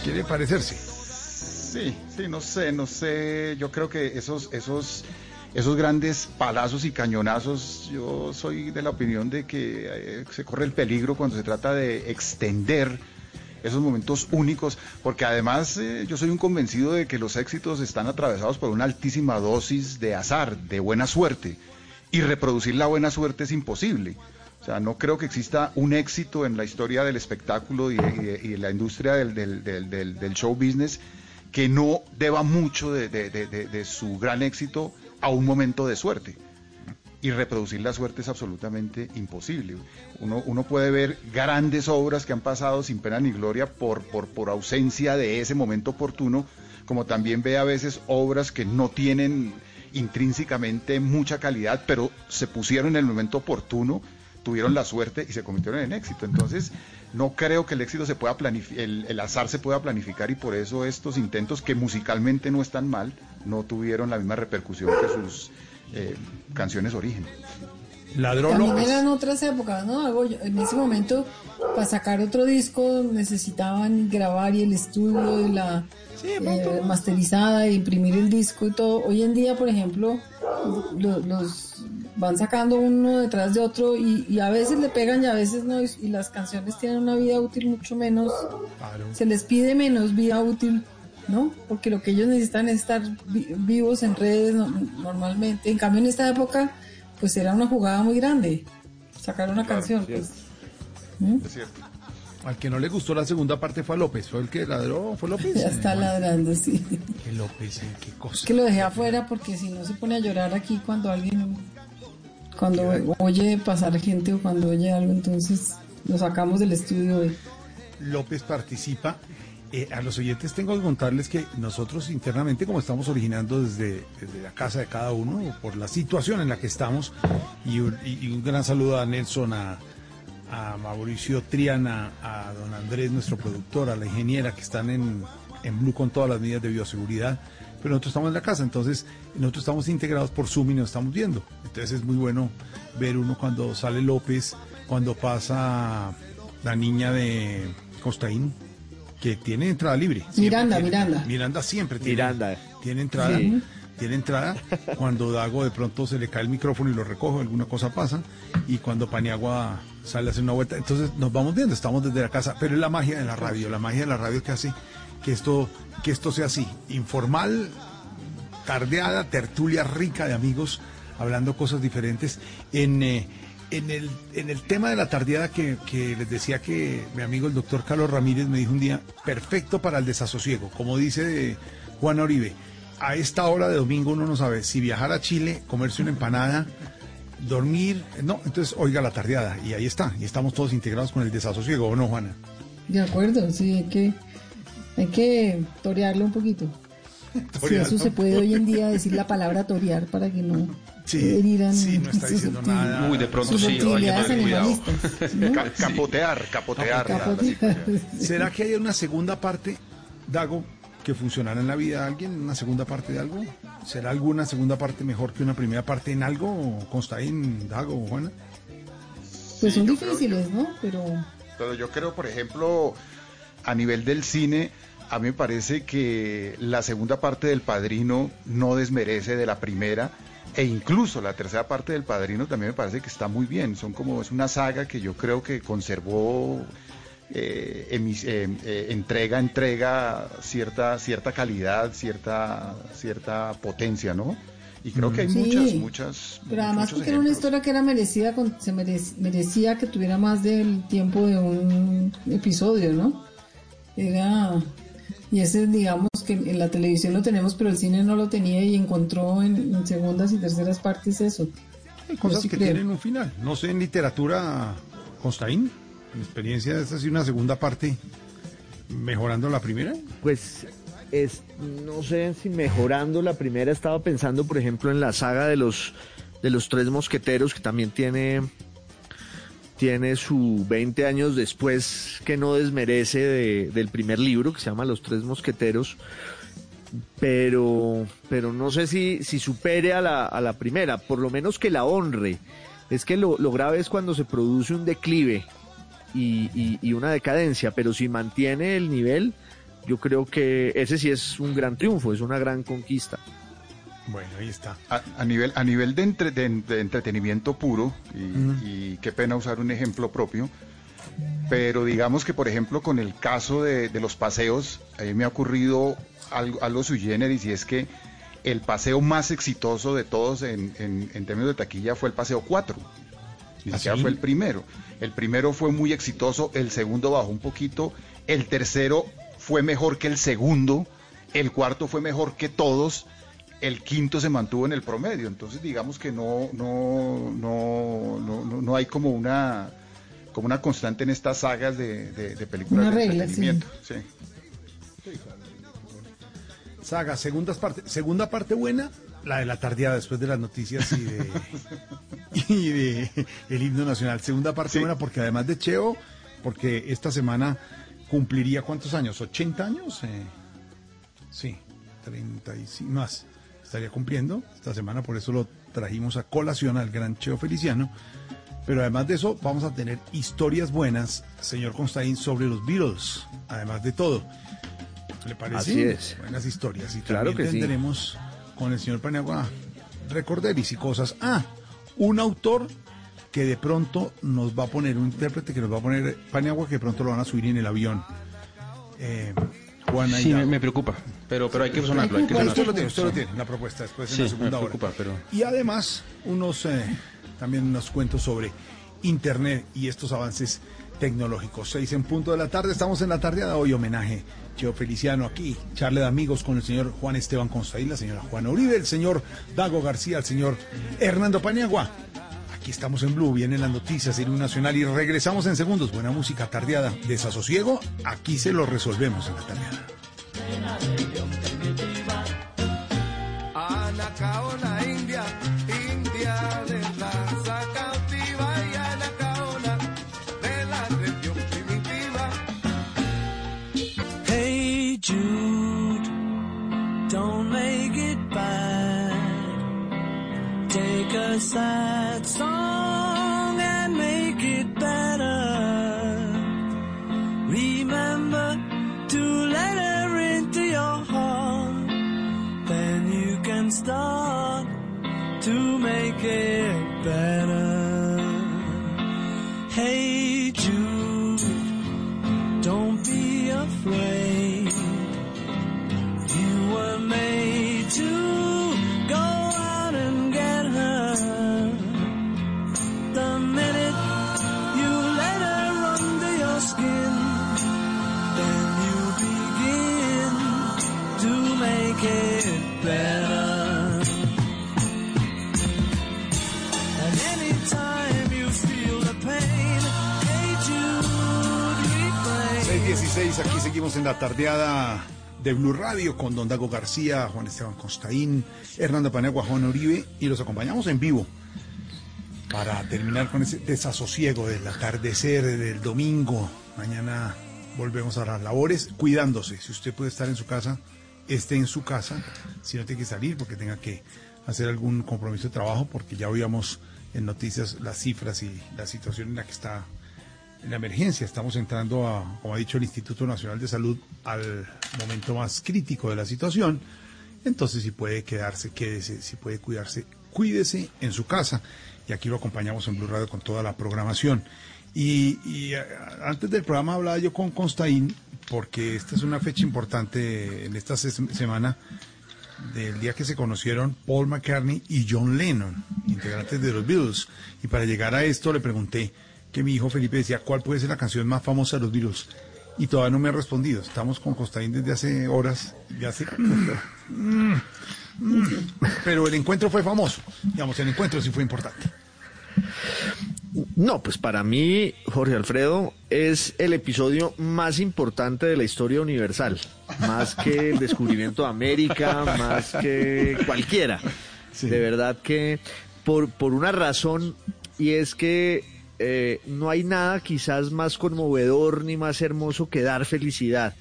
Quiere parecerse. Sí, sí, no sé, no sé. Yo creo que esos, esos, esos grandes palazos y cañonazos, yo soy de la opinión de que eh, se corre el peligro cuando se trata de extender esos momentos únicos, porque además eh, yo soy un convencido de que los éxitos están atravesados por una altísima dosis de azar, de buena suerte, y reproducir la buena suerte es imposible. O sea, no creo que exista un éxito en la historia del espectáculo y, y la industria del- del show business que no deba mucho de, su gran éxito a un momento de suerte. Y reproducir la suerte es absolutamente imposible. Uno, puede ver grandes obras que han pasado sin pena ni gloria por, por, por ausencia de ese momento oportuno, como también ve a veces obras que no tienen intrínsecamente mucha calidad, pero se pusieron en el momento oportuno, tuvieron la suerte y se convirtieron en éxito. Entonces, no creo que el éxito se pueda planificar, el, el azar se pueda planificar y por eso estos intentos que musicalmente no están mal, no tuvieron la misma repercusión que sus eh, canciones origen. Ladrón También López. eran otras épocas, ¿no? Algo- En ese momento, para sacar otro disco, necesitaban grabar y el estudio y la eh, masterizada y imprimir el disco y todo. Hoy en día, por ejemplo, lo- los van sacando uno detrás de otro y, y a veces le pegan y a veces no. Y, y las canciones tienen una vida útil mucho menos. Se les pide menos vida útil, ¿no? Porque lo que ellos necesitan es estar vi- vivos en redes no- normalmente. En cambio, en esta época, pues era una jugada muy grande. Sacar una canción. pues. ¿Mm? Es cierto. Al que no le gustó la segunda parte fue a López. ¿Fue el que ladró? ¿Fue López? Ya está ladrando, sí. Que López, qué cosa. que lo dejé afuera porque si no se pone a llorar aquí cuando alguien, cuando oye pasar gente o cuando oye algo, entonces lo sacamos del estudio hoy. López participa. Eh, a los oyentes tengo que contarles que nosotros internamente, como estamos originando desde, desde la casa de cada uno, por la situación en la que estamos, y un, y- y un gran saludo a Nelson, a, a Mauricio Triana, a don Andrés, nuestro productor, a la ingeniera que están en, en Blue con todas las medidas de bioseguridad. Pero nosotros estamos en la casa, entonces nosotros estamos integrados por Zoom y nos estamos viendo. Entonces es muy bueno ver uno cuando sale López, cuando pasa la niña de Costaín, que tiene entrada libre. Siempre Miranda, tiene- Miranda. Miranda siempre tiene, Miranda. tiene entrada. Sí. Tiene entrada. Cuando Dago de pronto se le cae el micrófono y lo recoge, alguna cosa pasa. Y cuando Paniagua sale a hacer una vuelta. Entonces nos vamos viendo, estamos desde la casa. Pero es la magia de la radio, la magia de la radio que hace que esto, que esto sea así. Informal, tardeada, tertulia rica de amigos, hablando cosas diferentes. En, eh, en, el, en el tema de la tardeada que, que les decía que mi amigo el doctor Carlos Ramírez me dijo un día, perfecto para el desasosiego, como dice Juan Oribe. A esta hora de domingo uno no sabe si viajar a Chile, comerse una empanada, dormir, no, entonces oiga la tardeada y ahí está, y estamos todos integrados con el desasosiego, ¿o no, Juana? De acuerdo, sí, hay que, hay que torearlo un poquito. Si eso se puede hoy en día decir la palabra torear para que no Sí, herirán sí, no está diciendo nada. Uy, de pronto sí, hay que tener cuidado. animalistas, ¿no? Ca- capotear, capotear. la- la Capotear. ¿Será que hay una segunda parte, Dago, que funcionará en la vida de alguien? ¿Una segunda parte de algo? ¿Será alguna segunda parte mejor que una primera parte en algo? Constaín, Dago, Juana. Pues son creo- difíciles, ¿no? Pero Pero yo creo, por ejemplo, a nivel del cine, a mí me parece que la segunda parte del Padrino no desmerece de la primera. E incluso la tercera parte del Padrino también me parece que está muy bien. Son como, es una saga que yo creo que conservó eh, emis- eh, eh, entrega, entrega, cierta, cierta calidad, cierta, cierta potencia, ¿no? Y creo que hay Sí. muchas, muchas. Pero además porque era una ejemplos. historia que era merecida, se merec- merecía que tuviera más del tiempo de un episodio, ¿no? Era... Y ese, digamos, que en la televisión lo tenemos, pero el cine no lo tenía y encontró en, en segundas y terceras partes eso. Hay cosas sí que creo. tienen un final. No sé, en literatura, Constaín, en experiencia, ¿es así una segunda parte mejorando la primera? Pues es, no sé si mejorando la primera, estaba pensando, por ejemplo, en la saga de los de los tres mosqueteros, que también tiene tiene su 20 años después que no desmerece de- del primer libro que se llama Los tres mosqueteros, pero pero no sé si, si supere a la, a la primera, por lo menos que la honre. Es que lo, lo grave es cuando se produce un declive y, y- y una decadencia, pero si mantiene el nivel, yo creo que ese sí es un gran triunfo, es una gran conquista. Bueno, ahí está. A, a nivel, a nivel de, entre- de- de entretenimiento puro, y, qué pena usar un ejemplo propio, pero digamos que, por ejemplo, con el caso de, de los paseos, a mí me ha ocurrido algo, algo sui generis, y es que el paseo más exitoso de todos en, en- en términos de taquilla fue el paseo 4. Ni ¿Ah, siquiera fue el primero. El primero fue muy exitoso, el segundo bajó un poquito, el tercero fue mejor que el segundo, el cuarto fue mejor que todos, el quinto se mantuvo en el promedio. Entonces digamos que no, no, no, no, no, no hay como una como una constante en estas sagas de, de- de películas Una de regla, sí. entretenimiento. sí. Saga, segundas partes. Segunda parte buena, La de la tardeada después de las noticias y de, y de el himno nacional. Segunda parte buena porque además de Cheo, porque esta semana cumpliría cuántos años, 80 años. Eh, sí, 35 más. Estaría cumpliendo esta semana, por eso lo trajimos a colación al gran Cheo Feliciano. Pero además de eso, vamos a tener historias buenas, señor Constaín, sobre los Beatles, además de todo. ¿Le parece? Así es. Buenas historias. Y Claro también que sí. tendremos con el señor Paniagua recorderis y cosas. Ah, un autor que de pronto nos va a poner, un intérprete que nos va a poner Paniagua, que de pronto lo van a subir en el avión. Eh, Juan Sí, me, me preocupa, pero, pero hay que sonarlo, hay que Bueno, usted sonarlo. lo tiene, usted lo tiene, la propuesta después en Sí, la me segunda hora. preocupa, pero... Y además, unos eh, también unos cuentos sobre Internet y estos avances tecnológicos. Seis en punto de la tarde, estamos en la tardeada hoy, homenaje Cheo Feliciano aquí, charla de amigos con el señor Juan Esteban Constaín, la señora Juana Uribe, el señor Dago García, el señor Hernando Paniagua. Aquí estamos en Blue, vienen las noticias en un nacional y regresamos en segundos. Buena música tardeada, desasosiego, aquí se lo resolvemos en la tardeada. Anacaona India, India de raza cautiva y Anacaona de la región primitiva. Hey Jude, don't make it bad. Take a sad to en la tardeada de Blue Radio con Don Dago García, Juan Esteban Constaín, Hernando Paniagua, Juan Uribe y los acompañamos en vivo para terminar con ese desasosiego del atardecer del domingo. Mañana volvemos a las labores, cuidándose. Si usted puede estar en su casa, esté en su casa. Si no tiene que salir porque tenga que hacer algún compromiso de trabajo, porque ya oíamos en noticias las cifras y la situación en la que está la emergencia. Estamos entrando a, como ha dicho el Instituto Nacional de Salud, al momento más crítico de la situación. Entonces, si puede quedarse, quédese. Si puede cuidarse, cuídese en su casa. Y aquí lo acompañamos en Blue Radio con toda la programación. Y, antes del programa hablaba yo con Constaín, porque esta es una fecha importante en esta se- semana del día que se conocieron Paul McCartney y John Lennon, integrantes de los Beatles. Y para llegar a esto le pregunté que mi hijo Felipe decía cuál puede ser la canción más famosa de los Beatles. Y todavía no me ha respondido. Estamos con Costaín desde hace horas. Ya hace... Pero el encuentro fue famoso. Digamos, el encuentro sí fue importante. No, pues para mí, Jorge Alfredo, es el episodio más importante de la historia universal. Más que el descubrimiento de América, más que cualquiera. De verdad que por, por una razón, y es que eh, no hay nada quizás más conmovedor ni más hermoso que dar felicidad.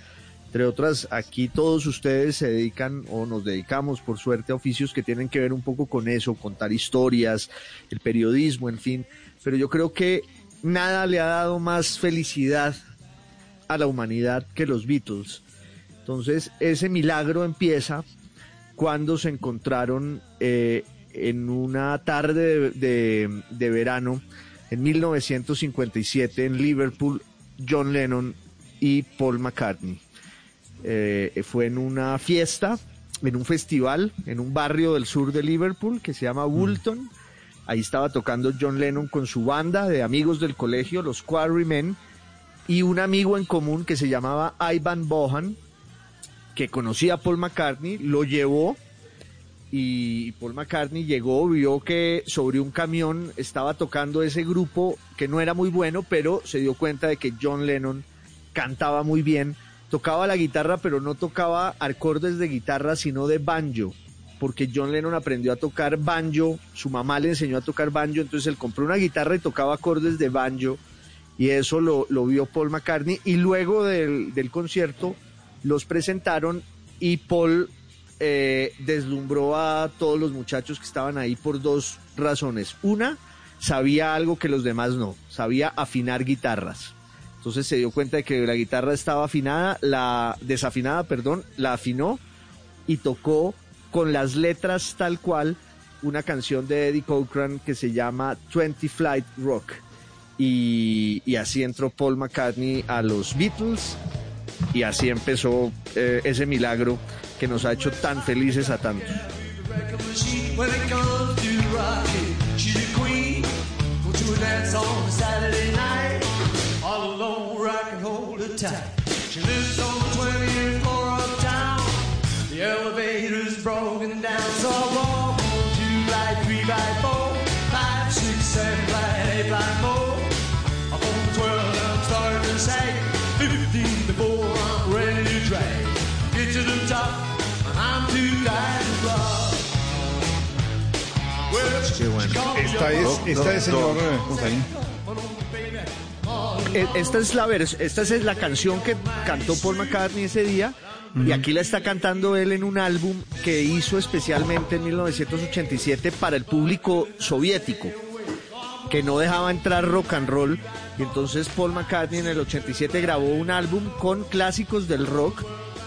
Entre otras, aquí todos ustedes se dedican o nos dedicamos, por suerte, a oficios que tienen que ver un poco con eso, contar historias, el periodismo, en fin. Pero yo creo que nada le ha dado más felicidad a la humanidad que los Beatles. Entonces, ese milagro empieza cuando se encontraron eh, en una tarde de, verano en 1957 en Liverpool John Lennon y Paul McCartney. Eh, fue en una fiesta, en un festival, en un barrio del sur de Liverpool que se llama Woolton. Ahí estaba tocando John Lennon con su banda de amigos del colegio, los Quarrymen, y un amigo en común que se llamaba Ivan Bohan, que conocía a Paul McCartney, lo llevó y Paul McCartney llegó, vio que sobre un camión estaba tocando ese grupo que no era muy bueno, pero se dio cuenta de que John Lennon cantaba muy bien, tocaba la guitarra, pero no tocaba acordes de guitarra, sino de banjo. porque John Lennon aprendió a tocar banjo, su mamá le enseñó a tocar banjo, entonces él compró una guitarra y tocaba acordes de banjo y eso lo, vio Paul McCartney y luego del, del concierto los presentaron y Paul eh, deslumbró a todos los muchachos que estaban ahí por dos razones. Una, sabía algo que los demás no, sabía afinar guitarras. Entonces se dio cuenta de que la guitarra estaba afinada, la desafinada, perdón, la afinó y tocó con las letras tal cual una canción de Eddie Cochran que se llama 20 Flight Rock. Y, así entró Paul McCartney a los Beatles y así empezó eh, ese milagro que nos ha hecho tan felices a tantos. It comes to rocking, Qué bueno. Esta es, esta es señor Constaín. Esta es la vers- esta es la canción que cantó Paul McCartney ese día y aquí la está cantando él en un álbum que hizo especialmente en 1987 para el público soviético que no dejaba entrar rock and roll y entonces Paul McCartney en el 87 grabó un álbum con clásicos del rock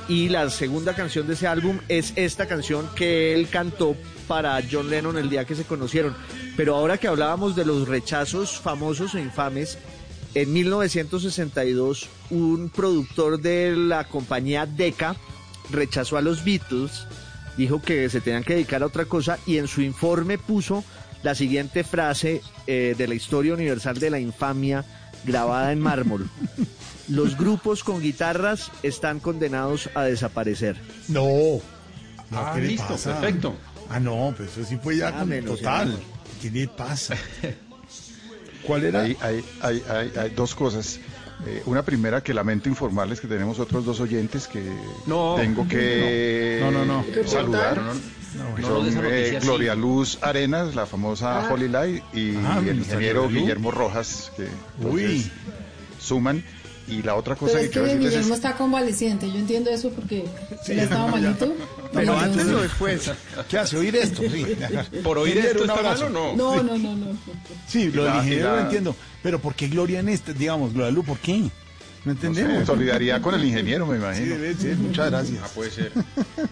y la segunda canción de ese álbum es esta canción que él cantó para John Lennon el día que se conocieron. Pero ahora que hablábamos de los rechazos famosos e infames, en 1962 un productor de la compañía Decca rechazó a los Beatles, dijo que se tenían que dedicar a otra cosa y en su informe puso la siguiente frase eh, de la historia universal de la infamia grabada en mármol. Los grupos con guitarras están condenados a desaparecer. No. no Ah, ¿qué le listo, pasa? perfecto. Ah, no, pues eso sí fue ya Ah, con- menos, total. señor. ¿Qué le pasa? ¿Cuál era? Hay, hay, hay, hay, hay dos cosas. Eh, una primera que lamento informarles que tenemos otros dos oyentes que No. tengo que No, no, no. saludar. No, no, que no, son eh. Gloria Luz Arenas, la famosa Holly Light, y Ah, el ingeniero. Guillermo Rojas, que Uy. entonces suman. Y la otra cosa Pero que es que quiero decirles Guillermo es está convaleciente, yo entiendo eso porque él estaba no, malito. Pero antes o después. ¿Qué hace? ¿Oír esto? Sí. Por oír esto está malo, no. No, no, no, no. Sí, lo del ingeniero la- lo entiendo. Pero ¿por qué Gloria en este? Digamos, Gloria Lu, ¿por qué? No no entendemos. sé, solidaridad con el ingeniero, me Sí, imagino. debe ser. Muchas gracias. Ah, puede ser.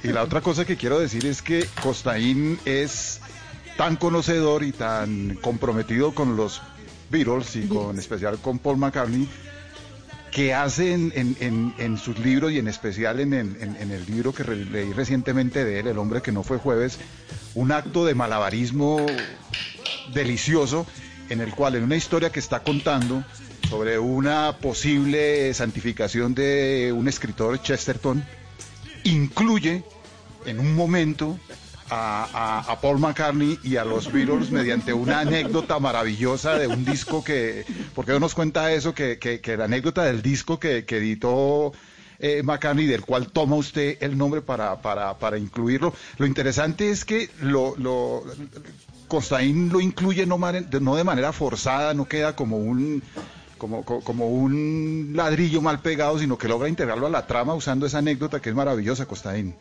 Y la otra cosa que quiero decir es que Costaín es tan conocedor y tan comprometido con los Beatles y con especial con Paul McCartney que hace en, en- sus libros y en especial en, en- el libro que leí recientemente de él, El hombre que no fue jueves, un acto de malabarismo delicioso en el cual en una historia que está contando sobre una posible santificación de un escritor Chesterton, incluye en un momento a, Paul McCartney y a los Beatles mediante una anécdota maravillosa de un disco que, porque nos cuenta eso, que, que- la anécdota del disco que, que editó eh, McCartney, del cual toma usted el nombre para, para, para incluirlo. Lo interesante es que lo, lo, lo incluye no, no de manera forzada, no queda como un como, co- como un ladrillo mal pegado, sino que logra integrarlo a la trama usando esa anécdota que es maravillosa, Costaín.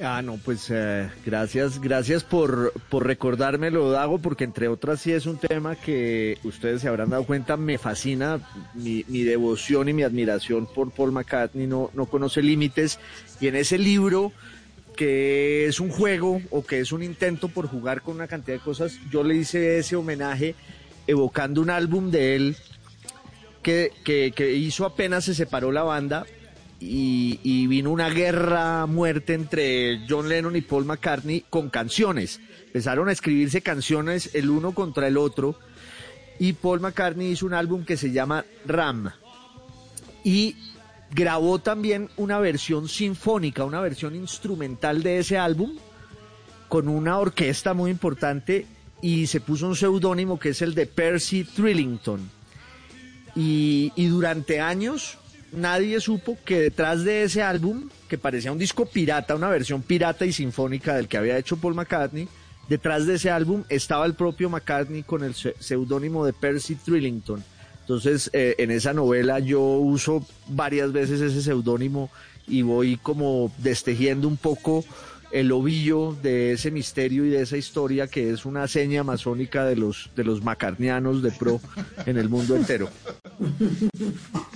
Ah, no, pues eh, gracias, gracias por, por recordármelo, Dago, porque entre otras sí es un tema que ustedes se habrán dado cuenta, me fascina, mi, devoción y mi admiración por Paul McCartney no, no conoce límites, y en ese libro, que es un juego o que es un intento por jugar con una cantidad de cosas, yo le hice ese homenaje evocando un álbum de él que, que, que hizo apenas se separó la banda y, y vino una guerra muerte entre John Lennon y Paul McCartney con canciones. Empezaron a escribirse canciones el uno contra el otro y Paul McCartney hizo un álbum que se llama Ram y grabó también una versión sinfónica, una versión instrumental de ese álbum con una orquesta muy importante y se puso un seudónimo que es el de Percy Trillington. Y, y durante años nadie supo que detrás de ese álbum, que parecía un disco pirata, una versión pirata y sinfónica del que había hecho Paul McCartney, detrás de ese álbum estaba el propio McCartney con el se- seudónimo de Percy Trillington. Entonces, eh, en esa novela yo uso varias veces ese seudónimo y voy como destejiendo un poco el ovillo de ese misterio y de esa historia que es una seña masónica de los de los macarnianos de pro en el mundo entero.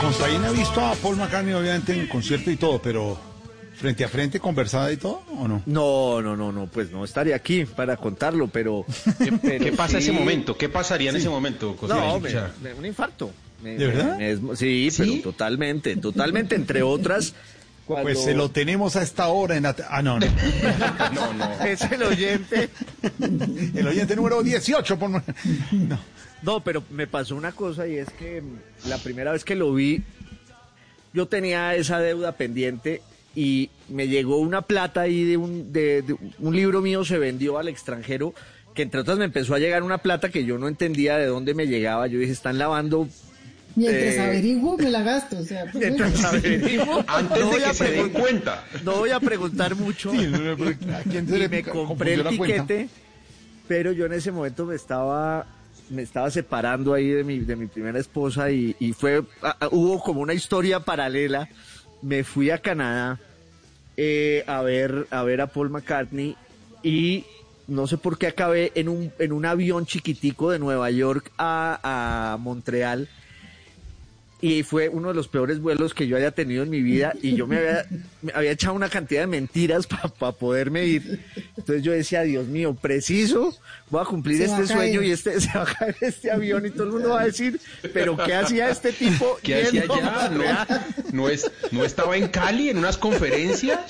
Constaín ha visto a Paul McCartney obviamente en concierto y todo, pero frente a frente conversada y todo, ¿o no? No, no, no, no, pues no estaría aquí para contarlo, pero... ¿Qué pasa ese momento? ¿Qué pasaría en Sí. ese momento, Costa? No, me- un infarto. Me- ¿De verdad? me- me- sí, pero totalmente, totalmente, entre otras... cuando- Pues se lo tenemos a esta hora en la... Ah, no, no. no, no. Es el oyente. El oyente número 18. Por... No. No, pero me pasó una cosa y es que mm, la primera vez que lo vi, yo tenía esa deuda pendiente y me llegó una plata ahí de un, de, de un libro mío se vendió al extranjero, que entre otras me empezó a llegar una plata que yo no entendía de dónde me llegaba. Yo dije, están lavando. Mientras eh, averiguo, me la gasto. O sea, Mientras averiguo, Antes no de voy que a se den cuenta. No voy a preguntar mucho. Sí, no, no, pero ¿a quién se y le me compré el tiquete, pero yo en ese momento me estaba me estaba separando ahí de mi de mi primera esposa y, fue a- a- hubo como una historia paralela. Me fui a Canadá eh, a ver a ver a Paul McCartney y no sé por qué acabé en un en un avión chiquitico de Nueva York a, a Montreal y fue uno de los peores vuelos que yo haya tenido en mi vida y yo me había, me había echado una cantidad de mentiras para poderme ir. Entonces yo decía, Dios mío, preciso, voy a cumplir Se este a sueño y este se va a caer este avión y todo el mundo va a decir, pero ¿qué hacía este tipo? ¿Qué hacía allá? Montreal?" ¿No, no, es, ¿No estaba en Cali en unas conferencias?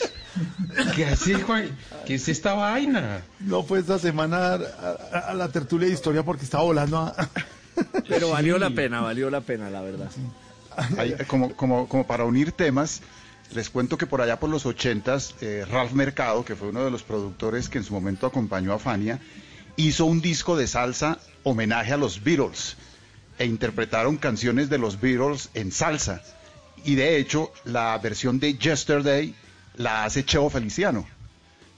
¿Qué hacía, Juan? ¿Qué es esta vaina? No fue esta semana a, a- a la tertulia de historia porque estaba volando a... Pero valió la pena, valió la pena, la verdad. Como, como, como para unir temas, les cuento que por allá por los ochentas, eh, Ralph Mercado, que fue uno de los productores que en su momento acompañó a Fania, hizo un disco de salsa homenaje a los Beatles e interpretaron canciones de los Beatles en salsa. Y de hecho, la versión de Yesterday la hace Cheo Feliciano.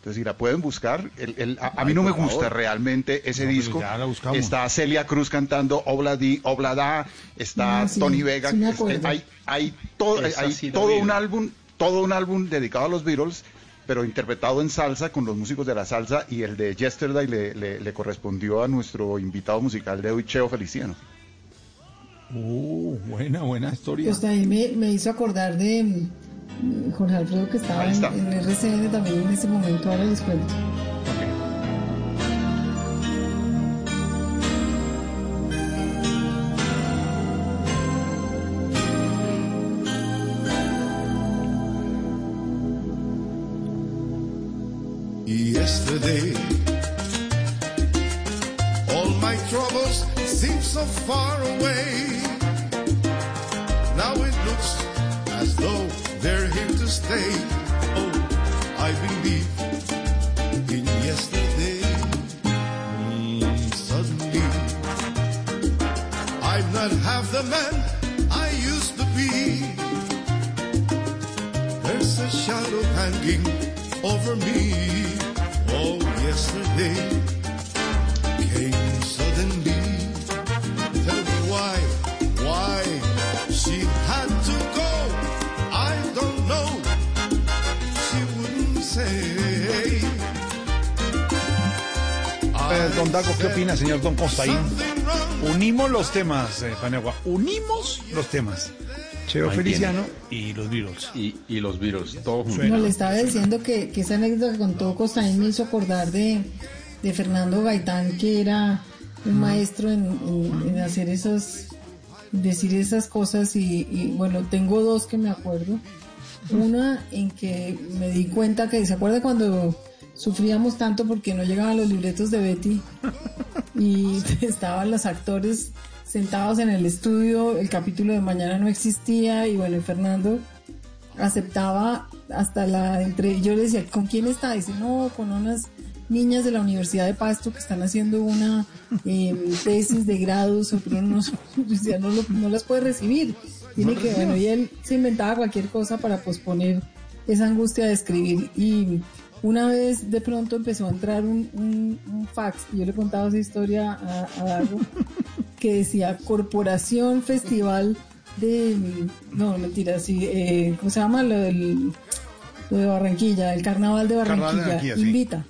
Entonces, si la pueden buscar, el- el- a, a mí no me gusta favor. realmente ese No, pero disco. ya la buscamos. Está Celia Cruz cantando Obladi, Oblada, está Ah, sí, Tony Vega. sí este, hay hay todo, hay sí un álbum, todo un álbum dedicado a los Beatles, pero interpretado en salsa con los músicos de la salsa y el de Yesterday le, le- le correspondió a nuestro invitado musical de hoy, Cheo Feliciano. Uh, buena, buena historia. Pues ahí me, me hizo acordar de Jorge Alfredo que estaba en, en RCN también en ese momento, ahora les cuento. Yesterday, all my troubles seem so far away. Man I used to be. There's a shadow hanging over me. Oh, yesterday came suddenly. Tell me why, why she had to go. I don't know. She wouldn't say. Eh, don Dago, ¿qué opina, señor Don Constaín? Unimos los temas, eh. Unimos los temas. Cheo No Feliciano y los Beatles. Y, y los Beatles, todo junto. No, le estaba diciendo que, que esa anécdota que contó Costaín me hizo acordar de, de Fernando Gaitán, que era un maestro en, en- en hacer esas, decir esas cosas y, y, bueno, tengo dos que me acuerdo. Una en que me di cuenta que, ¿se acuerda cuando sufríamos tanto porque no llegaban los libretos de Betty? Y estaban los actores sentados en el estudio, el capítulo de mañana no existía y bueno, Fernando aceptaba hasta la entre yo le decía, ¿con quién está? Dice, no, con unas niñas de la Universidad de Pasto que están haciendo una eh, tesis de grado sobre unos, decía, no, lo- no las puede recibir. Tiene No que, bueno, y él se inventaba cualquier cosa para posponer esa angustia de escribir. Y una vez de pronto empezó a entrar un, un- un fax, y yo le contaba esa historia a, a Dago, que decía Corporación Festival de... No, mentira, sí, eh, ¿cómo se llama? Lo, del, lo de Barranquilla, el Carnaval de Carnaval de Barranquilla. Sí. Invita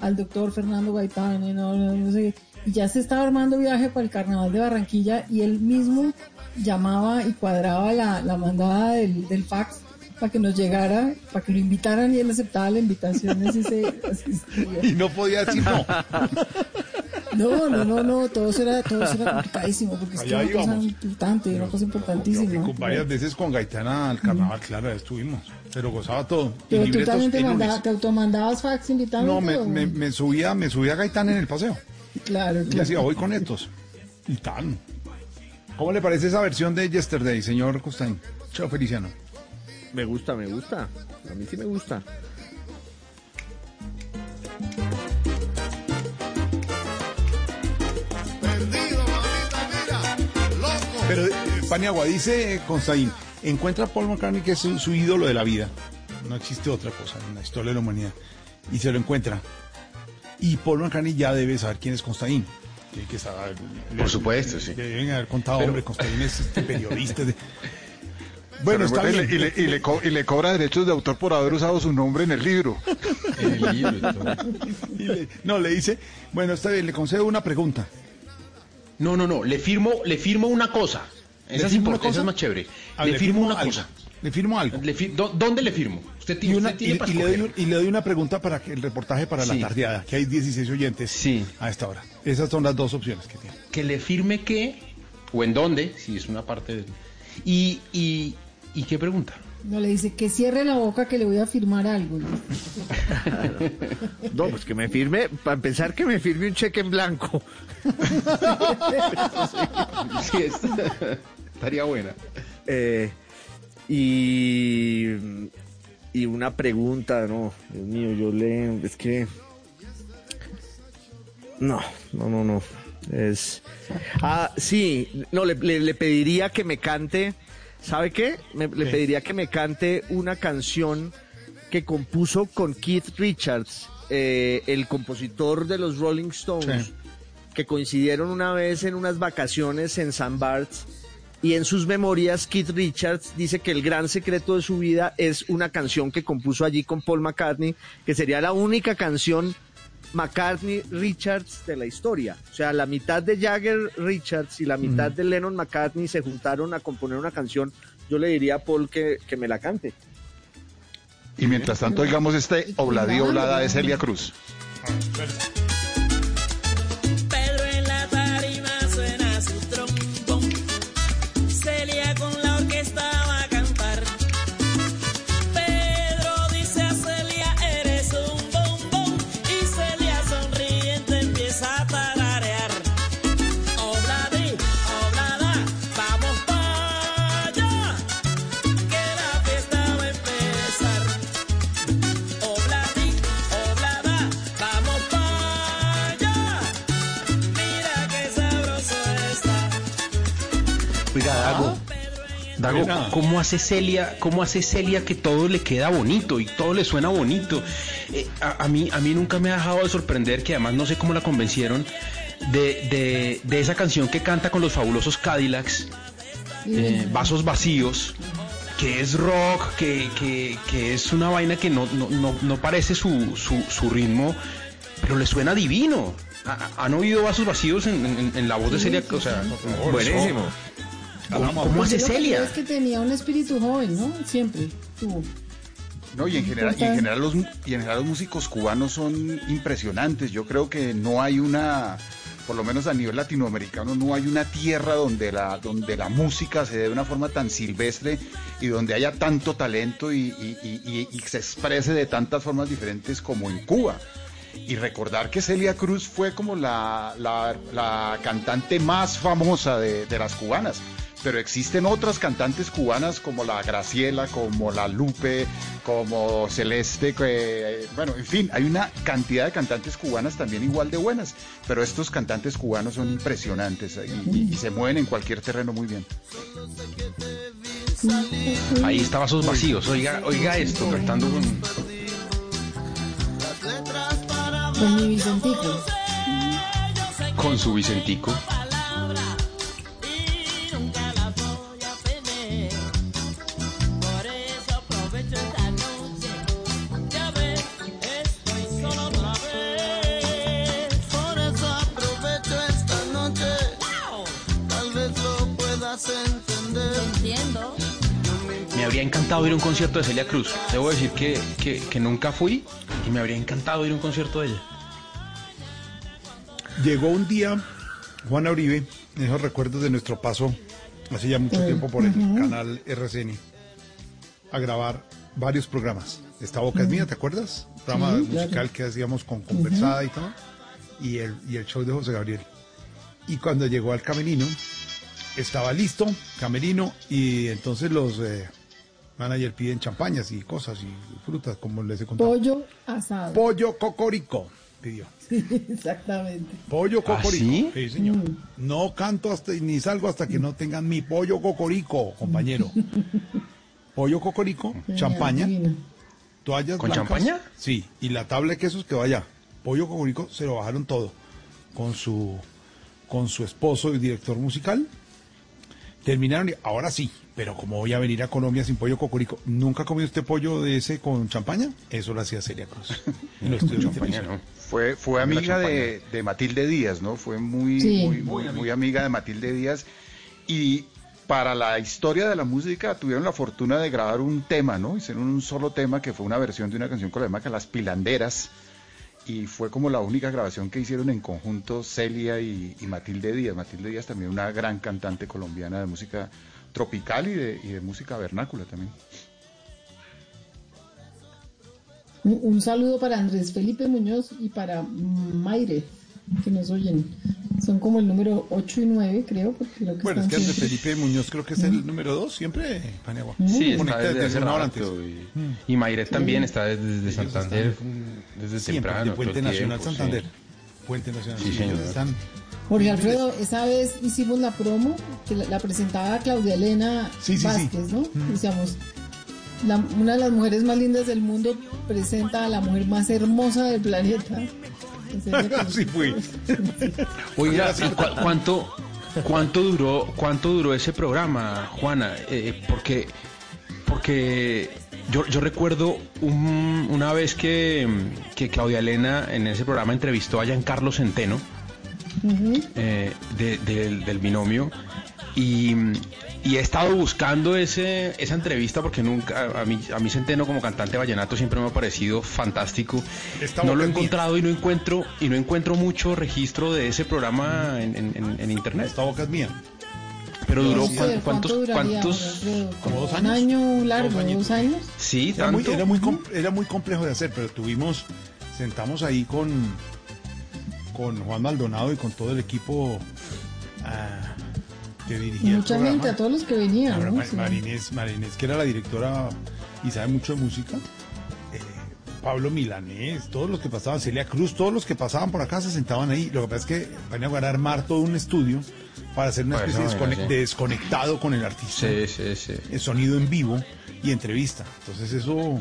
al doctor Fernando Gaitán, y no, no, no sé, y ya se estaba armando viaje para el Carnaval de Barranquilla y él mismo llamaba y cuadraba la, la mandada del, del fax para que nos llegara, para que lo invitaran y él aceptaba la invitación y se asistía. Y no podía decir no. No, no, no, no, todo eso era, todo eso era complicadísimo porque es que era una cosa importante, una cosa importantísima. Varias veces con Gaitana al carnaval, claro, estuvimos. Pero gozaba todo. Pero tú también te, el lunes. mandaba- te automandabas fax invitando. No, me, me, me subía, me subía a Gaitán en el paseo. Claro, Y decía, voy con estos. Y tan. ¿Cómo le parece esa versión de Yesterday, señor Costain? Chao, Feliciano. Me gusta, me gusta. A mí sí me gusta. Pero, Paniagua, dice Constaín, encuentra a Paul McCartney que es su, su ídolo de la vida. No existe otra cosa en la historia de la humanidad. Y se lo encuentra. Y Paul McCartney ya debe saber quién es Constaín. Tiene que saber- Por supuesto, sí. Le deben haber contado, Pero- hombre, Constaín es este periodista. de- Bueno, está y le- bien. Y le, y le co- y le cobra derechos de autor por haber usado su nombre en el libro. Y le- no, le dice, bueno, está bien, le concedo una pregunta. No, no, no, le firmo, le firmo una cosa. ¿Le Esa es importante, esa cosa? es más chévere. Ah, le, le firmo firmo una algo. cosa. Le firmo algo. Le fi- ¿dó- ¿Dónde le firmo? Usted tiene, Y, una- usted tiene y- para y le doy, escoger. un- y le doy una pregunta para que el reportaje para Sí. la tardeada, que hay 16 oyentes a esta hora. Esas son las dos opciones que tiene. Que le firme qué, o en dónde, si es una parte del... Y, y, ¿y qué pregunta? No le dice que cierre la boca que le voy a firmar algo. No, pues que me firme, para empezar que me firme un cheque en blanco. Sí, es- estaría buena. Eh, y, y una pregunta, no, Dios mío, yo le, es que, no, no, no, no, es, ah, sí, no, le, le- le pediría que me cante, ¿sabe qué? Me- le pediría que me cante una canción que compuso con Keith Richards, eh, el compositor de los Rolling Stones, Sí. que coincidieron una vez en unas vacaciones en San Barts y en sus memorias Keith Richards dice que el gran secreto de su vida es una canción que compuso allí con Paul McCartney, que sería la única canción McCartney Richards de la historia. O sea, la mitad de Jagger Richards y la mitad de Lennon McCartney se juntaron a componer una canción. Yo le diría a Paul que, que me la cante. Y mientras tanto, oigamos este obladí oblada de Celia Cruz. Dago. ¿cómo hace Celia, cómo hace Celia que todo le queda bonito y todo le suena bonito? Eh, a, a mí, a mí nunca me ha dejado de sorprender que además no sé cómo la convencieron de, de, de esa canción que canta con los fabulosos Cadillacs, eh, Vasos Vacíos, que es rock, que, que, que es una vaina que no, no, no, no parece su, su, su ritmo, pero le suena divino. ¿Ha- ha- ¿Han oído Vasos Vacíos en, en- en la voz de Celia? sí, O sea, sí. buenísimo. ¿Cómo, cómo hace Celia? es que tenía un espíritu joven, ¿no? Siempre tuvo. No, y en general, y en general los y en general los músicos cubanos son impresionantes. Yo creo que no hay una, por lo menos a nivel latinoamericano, no hay una tierra donde la, donde la música se dé de una forma tan silvestre y donde haya tanto talento y, y- y- y- y se exprese de tantas formas diferentes como en Cuba. Y recordar que Celia Cruz fue como la, la- la cantante más famosa de, de las cubanas. Pero existen otras cantantes cubanas como la Graciela, como la Lupe, como Celeste, que, bueno, en fin, hay una cantidad de cantantes cubanas también igual de buenas, pero estos cantantes cubanos son impresionantes y, y- y se mueven en cualquier terreno muy bien. Ahí estaba sus vacíos. Oiga, oiga esto, cantando con. Con mi Vicentico. con su Vicentico. Entiendo. Me habría encantado ir a un concierto de Celia Cruz. Debo decir que, que, que nunca fui y me habría encantado ir a un concierto de ella. Llegó un día Juana Uribe, en esos recuerdos de nuestro paso hace ya mucho tiempo por el canal RCN, a grabar varios programas. Esta boca es mía, ¿te acuerdas? Programa Sí, musical claro. que hacíamos con conversada y todo. Y el, y el show de José Gabriel. Y cuando llegó al camerino, estaba listo, camerino, y entonces los eh, managers piden champañas y cosas y frutas, como les he contado. Pollo asado. Pollo cocorico, pidió. Sí, exactamente. Pollo ¿Ah, cocorico. sí? señor. Mm. No canto hasta, ni salgo hasta que no tengan mi pollo cocorico, compañero. pollo cocorico, champaña, toallas ¿Con blancas. champaña? Sí, y la tabla de quesos quedó allá. Pollo cocorico se lo bajaron todo con su con su esposo y director musical. Terminaron y ahora sí, pero como voy a venir a Colombia sin pollo cocorico, ¿nunca comió usted pollo de ese con champaña? Eso lo hacía Celia. Fue, fue amiga de, de Matilde Díaz, ¿no? Fue muy, Sí. muy, muy, muy amiga de Matilde Díaz. Y para la historia de la música tuvieron la fortuna de grabar un tema, ¿no? Hicieron un solo tema que fue una versión de una canción colombiana, Las Pilanderas. Y fue como la única grabación que hicieron en conjunto Celia y, y Matilde Díaz. Matilde Díaz también una gran cantante colombiana de música tropical y de, y de música vernácula también. Un, un saludo para Andrés Felipe Muñoz y para Mayre, que nos oyen. Son como el número 8 y 9, creo, porque lo que Bueno, es que siempre- Felipe Muñoz creo que es el número dos, siempre, Paniagua. Sí, está Conecta desde hace rato. antes. Y, y Mayret también está desde, desde Santander, están desde Siempre, temprano. de Puente Nacional tiempo, sí. Santander. Puente Nacional. Sí, señor. están- Jorge Alfredo, esa vez hicimos la promo que la, la presentaba Claudia Elena Sí, sí, sí. Vázquez, ¿no? Decíamos, la- una de las mujeres más lindas del mundo presenta a la mujer más hermosa del planeta. Así fue. Oiga, ¿y cu- cuánto, cuánto duró, cuánto duró ese programa, Juana? Eh, porque, porque yo, yo recuerdo un- una vez que, que Claudia Elena en ese programa entrevistó a Giancarlo Centeno eh, de- del, del binomio y, y he estado buscando ese, esa entrevista porque nunca a mí, a mí Centeno como cantante vallenato siempre me ha parecido fantástico. Está no lo he mía. encontrado y no encuentro y no encuentro mucho registro de ese programa en, en- en- en internet. Esta boca es mía. Pero duró No sé, cuan- ¿cuánto cuántos duraría, cuántos como dos Un años? año largo, Dos años. sí Era muy, tanto era, muy com- era muy complejo de hacer, pero tuvimos, sentamos ahí con, con Juan Maldonado y con todo el equipo ah, que dirigía Mucha gente, a todos los que venían, Ahora, ¿no? Ma- Sí. Marinés, Marinés, que era la directora y sabe mucho de música. eh, Pablo Milanés, todos los que pasaban, Celia Cruz, todos los que pasaban por acá se sentaban ahí. Lo que pasa es que van a armar todo un estudio para hacer una Pues, especie de, no, descone- sí. de desconectado con el artista. sí sí sí El sonido en vivo y entrevista. Entonces eso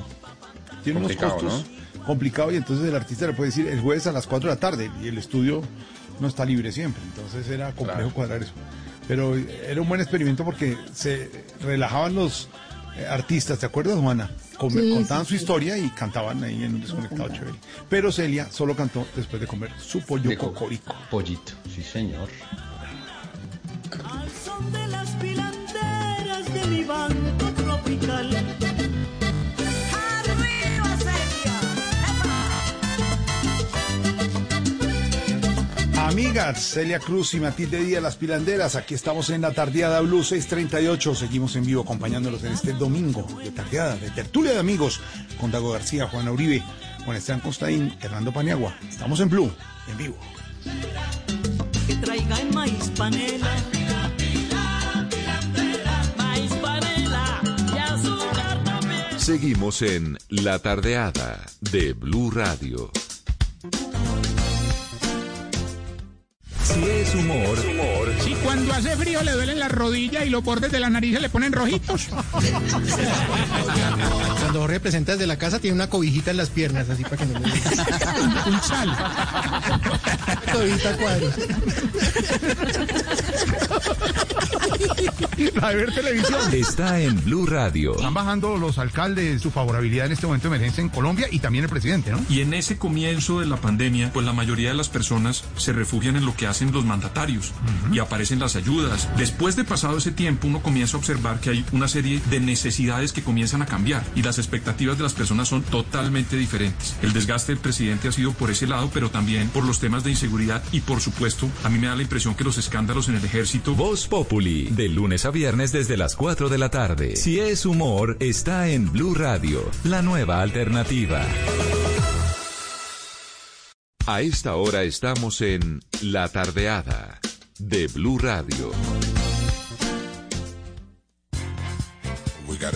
tiene unos costos complicados y entonces el artista le puede decir el jueves a las 4 de la tarde y el estudio no está libre siempre. Entonces era complejo Claro. cuadrar eso. Pero era un buen experimento porque se relajaban los eh, artistas, ¿te acuerdas, Juana? Sí, contaban sí, su sí. historia y cantaban ahí en un desconectado chévere. Pero Celia solo cantó después de comer su pollo cocorico. pollito sí señor Al son de las pilanderas de mi banco tropical. Amigas, Celia Cruz y Matilde Díaz, las pilanderas, aquí estamos en la tardeada Blue 638. Seguimos en vivo acompañándolos en este domingo de tardeada, de tertulia de amigos, con Dago García, Juan Uribe, Juan Esteban Costaín, Hernando Paniagua. Estamos en Blue, en vivo. Seguimos en La Tardeada de Blue Radio. Si es humor, humor. Si cuando hace frío le duelen las rodillas y los bordes de la nariz se le ponen rojitos. Cuando Jorge presenta desde la casa tiene una cobijita en las piernas, así para que no le Un sal. Cobijita cuadros. La de ver televisión. Está en Blue Radio. Están bajando los alcaldes su favorabilidad en este momento de emergencia en Colombia y también el presidente, ¿no? Y en ese comienzo de la pandemia, pues la mayoría de las personas se refugian en lo que hacen los mandatarios y aparecen las ayudas. Después de pasado ese tiempo, uno comienza a observar que hay una serie de necesidades que comienzan a cambiar y las expectativas de las personas son totalmente diferentes. El desgaste del presidente ha sido por ese lado, pero también por los temas de inseguridad y por supuesto, a mí me da la impresión que los escándalos en el ejército Voz De lunes a viernes desde las 4 de la tarde. Si es humor, está en Blue Radio, la nueva alternativa. A esta hora estamos en La Tardeada de Blue Radio. Got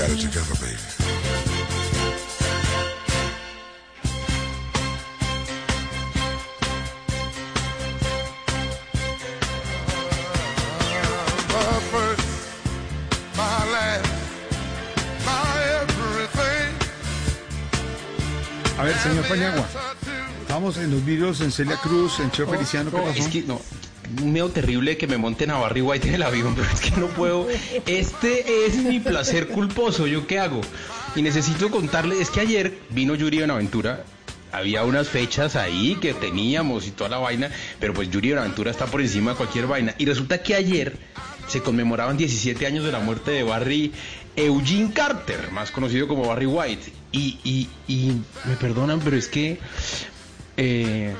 Got it together, baby. A ver, señor Paniagua. Estamos en los vídeos en Celia Cruz, en Cheo Feliciano, ¿qué No, pasó? es que no. Miedo terrible que me monten a Barry White en el avión, pero es que no puedo. Este es mi placer culposo. ¿Yo qué hago? Y necesito contarle, es que ayer vino Yuri Buenaventura. Había unas fechas ahí que teníamos y toda la vaina, pero pues Yuri Buenaventura está por encima de cualquier vaina. Y resulta que ayer se conmemoraban 17 años de la muerte de Barry Eugene Carter, más conocido como Barry White. Y, y, y me perdonan, pero es que eh,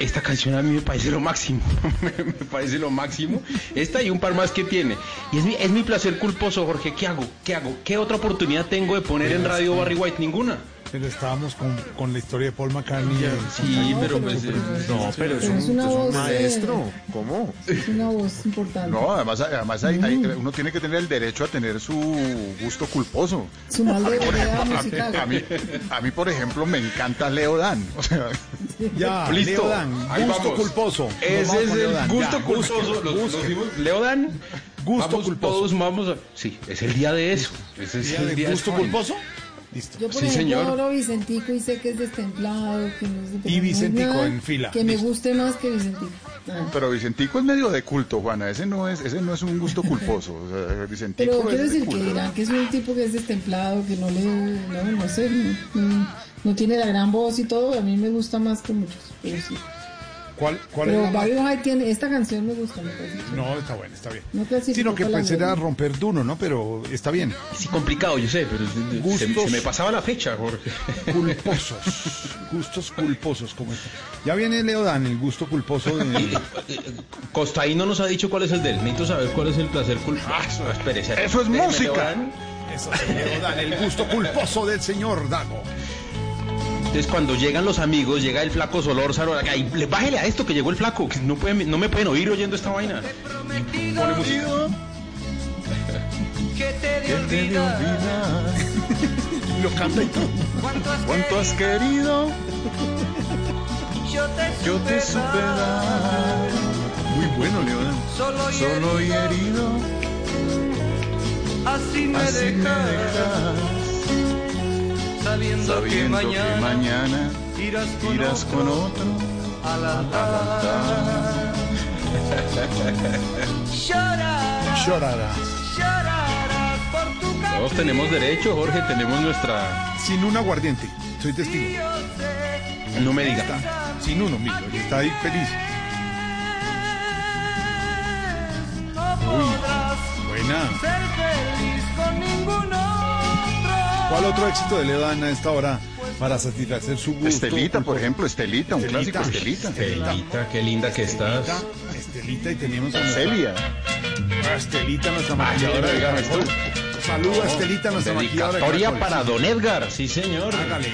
esta canción a mí me parece lo máximo. me parece lo máximo. Esta y un par más que tiene. Y es mi, es mi placer culposo, Jorge. ¿Qué hago? ¿Qué hago? ¿Qué otra oportunidad tengo de poner en radio Barry White? Ninguna. Pero estábamos con, con la historia de Paul McCartney. Sí, pero pues, eh, no, pero Pero es una voz, maestro. ¿Cómo? Es una voz importante. No, además, además hay- hay- uno tiene que tener el derecho a tener su gusto culposo. Su mal de A mí, musical. a mí- a mí, por ejemplo, me encanta Leo Dan. O sea, Ya, Listo. Leo Dan, Ahí gusto vamos. culposo. Ese es el gusto Ya, culposo. Los- los busque. dimos- Leo Dan. Gusto vamos, culposo. Todos vamos a. Sí, es el día de eso. Ese es ¿Día el día de gusto culposo? Listo. Yo, por Sí, ejemplo, señor. adoro Vicentico y sé que es destemplado, que no es de Y Vicentico nada en fila. Que me guste más que Vicentico. Ah. pero Vicentico es medio de culto, Juana. Ese no es, ese no es un gusto culposo. O sea, Vicentico Pero quiero de decir que dirán que es un tipo que es destemplado, que no le, no, no sé, no, no- no tiene la gran voz y todo, a mí me gusta más que muchos, pero sí. ¿Cuál, cuál Pero era la- Barry White tiene, esta canción me gusta, me parece. No, está bueno, está bien. No Sino que la pues era romper duro, ¿no? Pero está bien. Sí, complicado, yo sé, pero se- Gustos. se, me pasaba la fecha, Jorge. Culposos. Gustos culposos como este. Ya viene Leo Dan, el gusto culposo de... Costaín no nos ha dicho cuál es el de él. Necesito saber cuál es el placer culposo. Ah, eso, es música. Eso es Leo Dan, el gusto culposo del señor Dago. Entonces cuando llegan los amigos, llega el flaco Solórzano, acá, y le- bájele a esto que llegó el flaco, que no, pueden, no me pueden oír oyendo esta vaina. Y Pone música. que te dio vida. Lo canta y todo. ¿Cuánto has querido? Yo te, Yo te supe dar. Muy bueno, Leo Dan. Solo y Solo y herido. Así me Así me dejas, sabiendo, que mañana, que mañana irás con irás otro con otro. al altar. Llorarás, Llorará. llorarás por tu Todos tenemos derecho, Jorge, tenemos nuestra... Sin un aguardiente. Soy testigo. No me diga. Está sin uno, mira, está ahí feliz. Uy, buena. Ser feliz con ningún otro. ¿Cuál otro éxito de Leodán a esta hora para satisfacer su gusto? Estelita, por ejemplo, Estelita, un Estelita. clásico Estelita. Estelita, qué linda que estás. Estelita, y tenemos a Celia. a Estelita, nuestra maquilladora de. Saluda a Estelita, nuestra maquilladora de para don Edgar, sí señor. Hágale.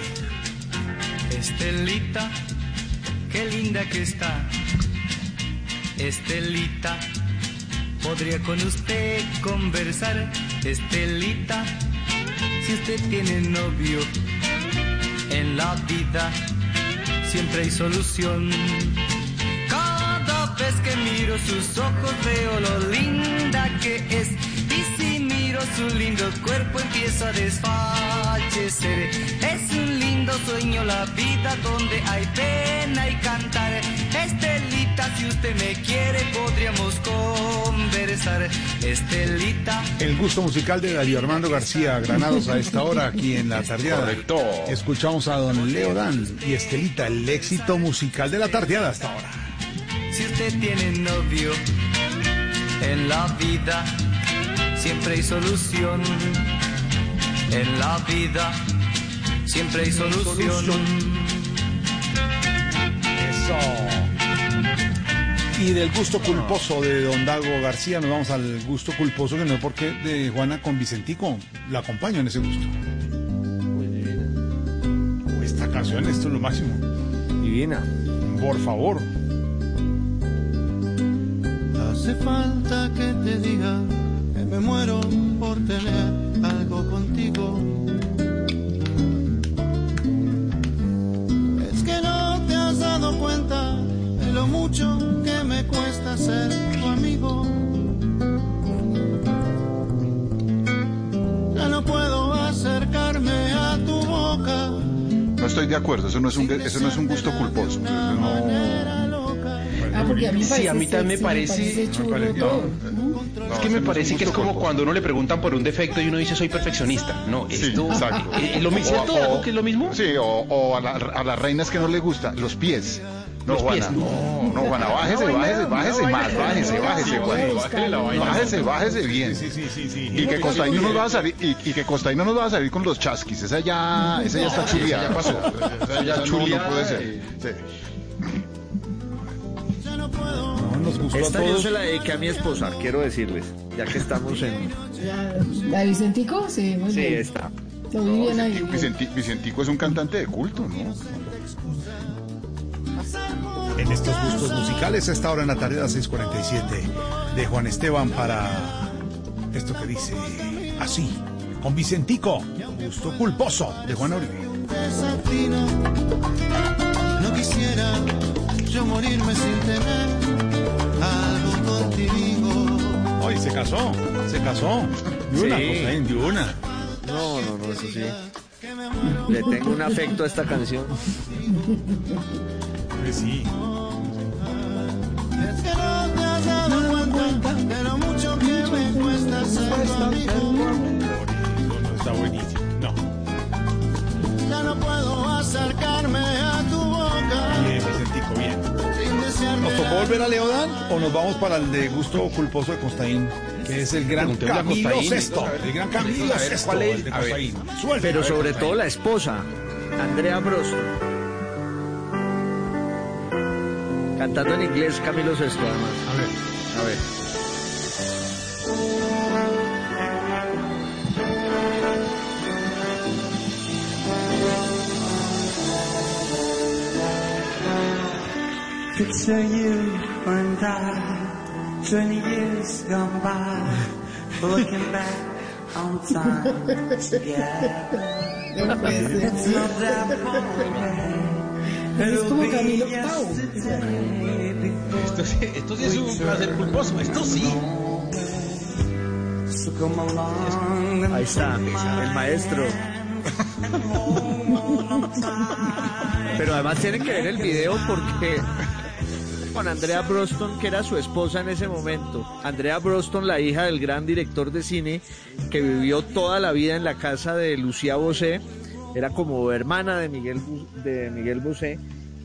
Estelita, qué linda que está. Estelita, podría con usted conversar. Estelita, si usted tiene novio en la vida, siempre hay solución. Cada vez que miro sus ojos veo lo linda que es. Y si miro su lindo cuerpo empiezo a desfallecer. Es un lindo sueño la vida donde hay pena y cantar. Estelita, si usted me quiere podríamos conversar. Estelita. El gusto musical de Darío Armando García Granados a esta hora aquí en la tardeada. Correcto. Escuchamos a don Leo Dan y Estelita, el éxito musical de la tardeada hasta ahora. Si usted tiene novio en la vida, siempre hay solución. En la vida, siempre hay solución. Eso. Y del gusto culposo de don Dago García nos vamos al gusto culposo que no es porque de Juana con Vicentico. La acompaño en ese gusto. Esta canción, esto es lo máximo. Divina. Por favor. Hace falta que te diga que me muero por tener algo contigo. Es que no te has dado cuenta lo mucho que me cuesta ser tu amigo. Ya no puedo acercarme a tu boca. No estoy de acuerdo, eso no es un, eso no es un gusto culposo. No- Ah, porque a mí Sí, a mí también me parece- chulo me parece- todo. Es que me parece que es como cuando uno le preguntan por un defecto y uno dice soy perfeccionista. No, Sí, esto exacto. ¿Es lo mismo? O- ¿Cierto, o- Dago, que es lo mismo? Sí, o, o a, la- a las reinas que no les gusta, los pies. No, Los Juana. pies, No, no, Juana, bájese, bájese, bájese más, bájese, bájese, Juana. Bájese, bájese bien. Sí, sí, sí, sí. Y que Costaín no nos va a salir, y, y que Costaín no nos va a salir con los chasquis. Esa ya, esa ya está chuleada. ya pasó. Esa ya no- no puede ser. Sí. No, nos gustó Esta yo se la dediqué a mi esposa, quiero decirles, ya que estamos en... ¿La de Vicentico? Sí, muy Sí, bien. Vicenti- Vicenti- Vicentico es un cantante de culto, ¿no? En estos gustos musicales, a esta hora en la tarde, a 6:47 de Juan Esteban para esto que dice así, con Vicentico, gusto culposo de Juan desatino. No quisiera yo morirme sin tener algo contigo. Hoy se casó, se casó. De una, Sí. Costaín, de una. No, no, no, eso sí. Le tengo un afecto a esta canción. Pues sí. Es que no te has dado cuenta de lo mucho que me cuesta ser tu amigo. No, no, está buenísimo. No. Ya no puedo acercarme a tu boca Bien, Vicentico, bien. ¿Nos tocó volver a Leodán o nos vamos para el de gusto culposo de Costaín? Que es el gran Preguntémosle a Camilo Costaín. Sesto. El gran Camilo ver, Sesto. ¿cuál es? el de A ver. Costaín. Suelta, Pero ver, sobre Costaín. todo la esposa, Andrea Brosto. Cantando en inglés Camilo Sesto, además. A ver. A ver. Picture you and I, 20 years gone by, looking back on time together. It's not that far away. Es como Camilo before Esto, sí- esto sí es un placer culposo. Esto sí. Ahí está, el maestro. Pero además tienen que ver el video porque con Andrea Broston, que era su esposa en ese momento. Andrea Broston, la hija del gran director de cine que vivió toda la vida en la casa de Lucía Bosé, era como hermana de Miguel, de Miguel Bosé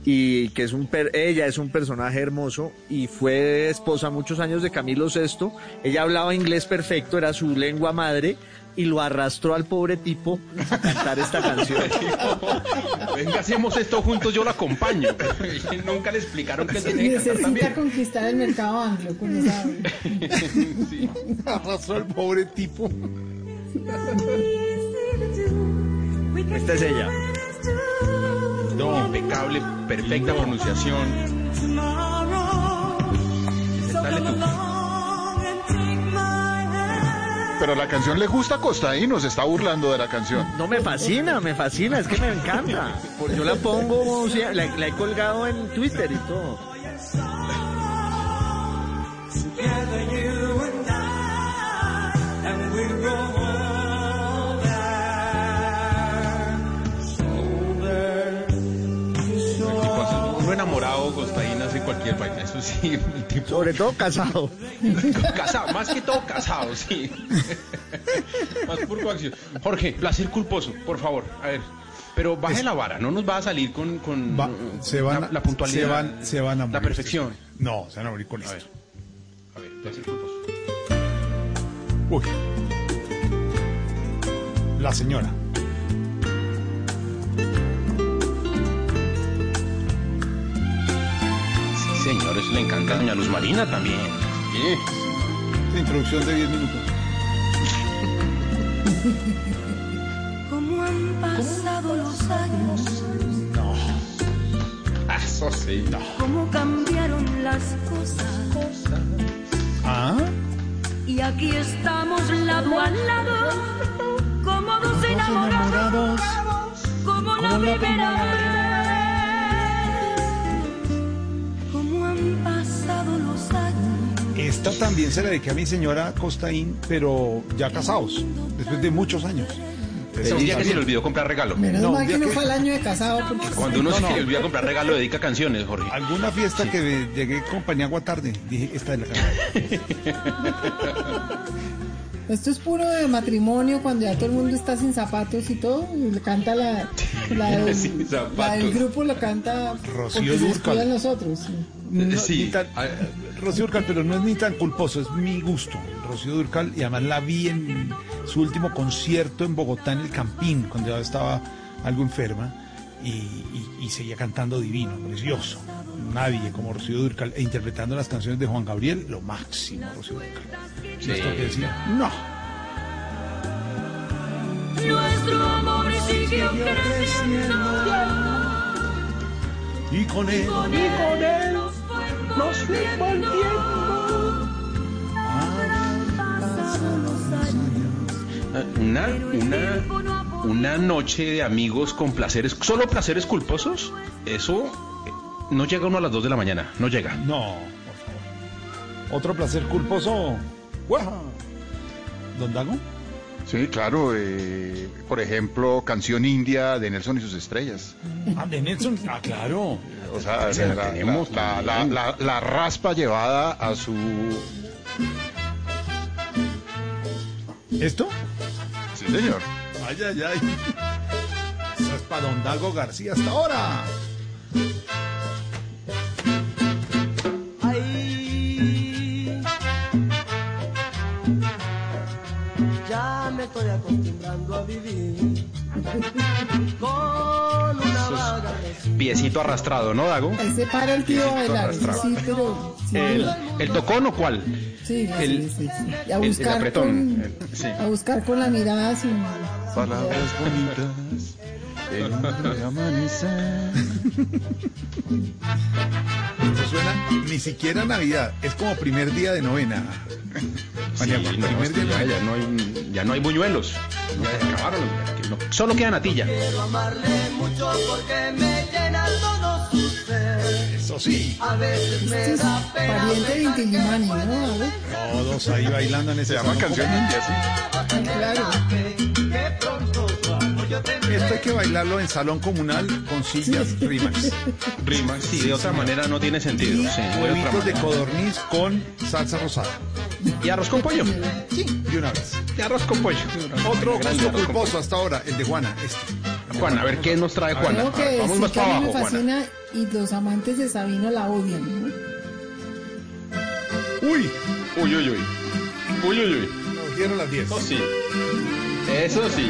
y que es un per- ella es un personaje hermoso y fue esposa muchos años de Camilo VI. Ella hablaba inglés perfecto, era su lengua madre y lo arrastró al pobre tipo a cantar esta canción. Venga, hacemos esto juntos, yo lo acompaño. Nunca le explicaron que tiene que cantar también. conquistar el mercado anglo con esa. Arrastró al pobre tipo. Esta es ella. No, impecable, perfecta pronunciación. Dale tú. Pero la canción le gusta a Costaín, nos está burlando de la canción. No me fascina, me fascina, es que me encanta. Por- Yo la pongo, o sea, la, la he colgado en Twitter y todo. Together you and I, and we Uno enamorado, Costaín hace cualquier vaina, eso sí. El tipo Sobre todo casado. casado, más que todo casado, sí. más por coacción. Jorge, placer culposo, por favor, a ver. Pero baje la vara, no nos va a salir con, con Va- se van, la, a- la puntualidad. Se van, se van a morir. La perfección. No, se van a morir con A esto. ver, a ver, placer culposo. Uy. La señora. Señores, le encanta a Doña Luz Marina también. Esta introducción de 10 minutos. Como han pasado los años, No. Ah, Eso sí. No. cómo cambiaron las cosas. ¿Ah? Y aquí estamos lado a lado, como dos enamorados, como la primera vez. Esta también se la dediqué a mi señora Costaín, pero ya casados, después de muchos años. Es un día que se le olvidó comprar regalo. Menos No, mal que no que- fue el año de casado porque Cuando uno No, se no. le olvida comprar regalo, dedica canciones, Jorge. Alguna fiesta que llegué con Paniagua tarde, dije, esta es la canción. esto es puro de matrimonio cuando ya todo el mundo está sin zapatos y todo. Y le canta la, la, del, Sin zapatos. la del grupo, lo canta Rocío porque se Dúrcal. descuidan los otros. No, Sí. tan- Ah, Rocío Durcal, pero no es ni tan culposo, es mi gusto. Rocío Durcal, y además la vi en su último concierto en Bogotá, en el Campín, cuando ya estaba algo enferma, y, y- y seguía cantando divino, precioso. Nadie como Rocío Durcal, e interpretando las canciones de Juan Gabriel, lo máximo, Rocío Durcal. Sí. Esto que decía, no. nuestro amor siguió creciendo. Y con él, Con él nos fuimos volviendo. Pasaron los años. Una, una, una noche de amigos con placeres, solo placeres culposos, eso eh, no llega uno a las 2 de la mañana, no llega. no, por favor. Otro placer culposo. ¡Guaja! ¿Don Dago? Sí, claro. eh, por ejemplo, canción india de Nelson y sus estrellas. Ah, de Nelson. Ah, claro. O sea, la la, tenemos la- la- también. la- la raspa llevada a su... ¿Esto? Sí, señor. Ay, ay, ay. Eso es para Don Dago García hasta ahora. Me estoy acostumbrando a vivir con una vaga Piecito arrastrado, ¿no, Dago? Ahí se para el tío bailar, sí, pero... sí, ¿El, el tocón o cuál? sí, sí, el- sí, sí. A el- el buscar apretón, con, el- sí. a buscar con la mirada sin... Palabras bonitas un amanecer. Esto suena ni siquiera Navidad. Es como primer día de novena. Sí, no, primer día ya, novena. ya no hay, ya no hay buñuelos. Ya se acabaron. que no- Solo queda natilla. Quiero amarle mucho porque me llena todo su ser. Eso sí. A veces me Este es da pena. pariente de Todos ahí bailando en ese Se llama canción india, sí. claro. Esto hay que bailarlo en salón comunal con sillas rimas. Rimas, sí, de otra manera no tiene sentido. Y sí, huevitos de codorniz con salsa rosada. Y arroz con pollo. Sí, de una vez. Y arroz con pollo. Otro gusto culposo hasta ahora, el de Juana. Este. Juan, a ver qué nos trae Juan. Tengo que Vamos decir más para a mí abajo, me Juana. fascina y los amantes de Sabina la odian. ¿no? Uy, Uy, uy, uy. Uy, uy, uy. nos dieron las 10. Eso sí. Eso sí.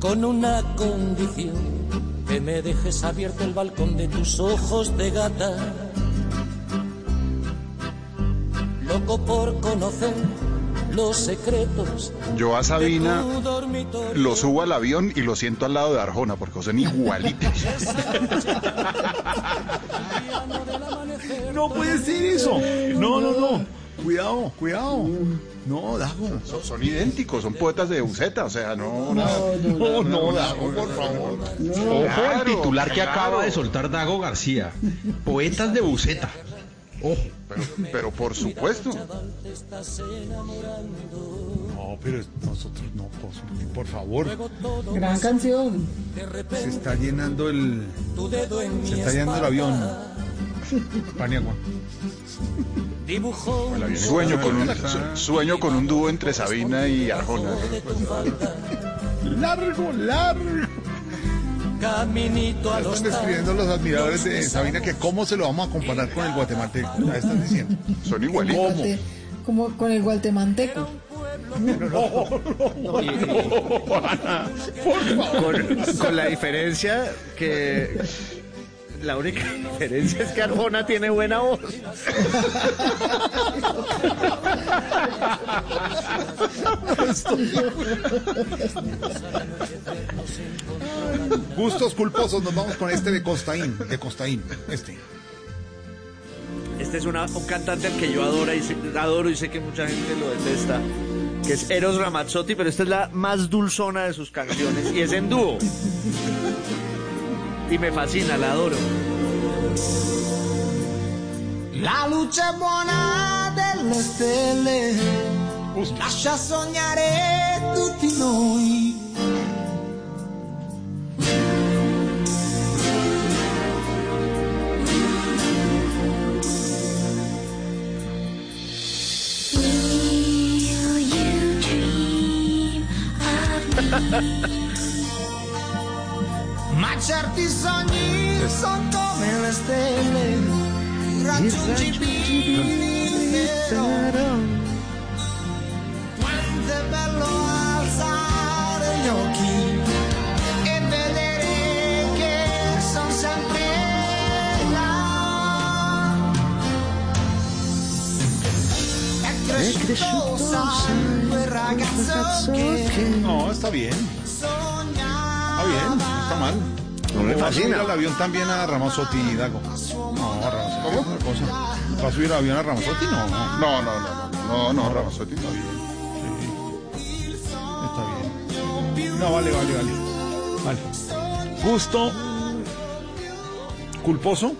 con una condición que me dejes abierto el balcón de tus ojos de gata. Loco por conocer los secretos Yo a Sabina de tu dormitorio. lo subo al avión y lo siento al lado de Arjona porque son igualitos. No puede ser eso. No, no, no. Cuidado, cuidado. No, Dago. Son, son idénticos, son poetas de buceta, o sea, no, nada. No, no, Dago, por favor. Ojo al Claro, titular que claro. acaba de soltar Dago García. Poetas de buceta. Ojo. Pero, pero por supuesto. No, pero nosotros no, por, por favor. Gran canción. Se está llenando el. Se está llenando el avión. Paniagua. Dibujó un Sueño con un, su- sueño con un dúo entre Sabina y Arjona. Largo, largo. caminito a los están escribiendo los admiradores de Sabina que cómo se lo vamos a comparar con el guatemalteco. Ya están diciendo. Son igualitos. Como con el guatemalteco. Con, con la diferencia que la única diferencia es que Arjona tiene buena voz. Gustos culposos, nos vamos con este de Costaín. De Costaín. Este. Este es una- un cantante al que yo adoro y, sé, adoro y sé que mucha gente lo detesta, que es Eros Ramazzotti, pero esta es la más dulzona de sus canciones y es en dúo. Y me fascina, la adoro. La luce buona delle stelle lascia sognare tutti noi. Certi sogni sono come le stelle irraggiungibili però quanto è bello alzare gli occhi e vedere che sono sempre là è cresciuto sai quel ragazzo che No, está bien. Está bien, me ¿Va a subir fascina. al avión también a Ramazotti, Dago? No, Ramazotti es otra cosa. ¿Va a subir al avión a Ramazotti? No, no. No, no, no, no, no, no, Ramazotti no. Está bien. No, vale, vale, vale. Vale. Gusto culposo.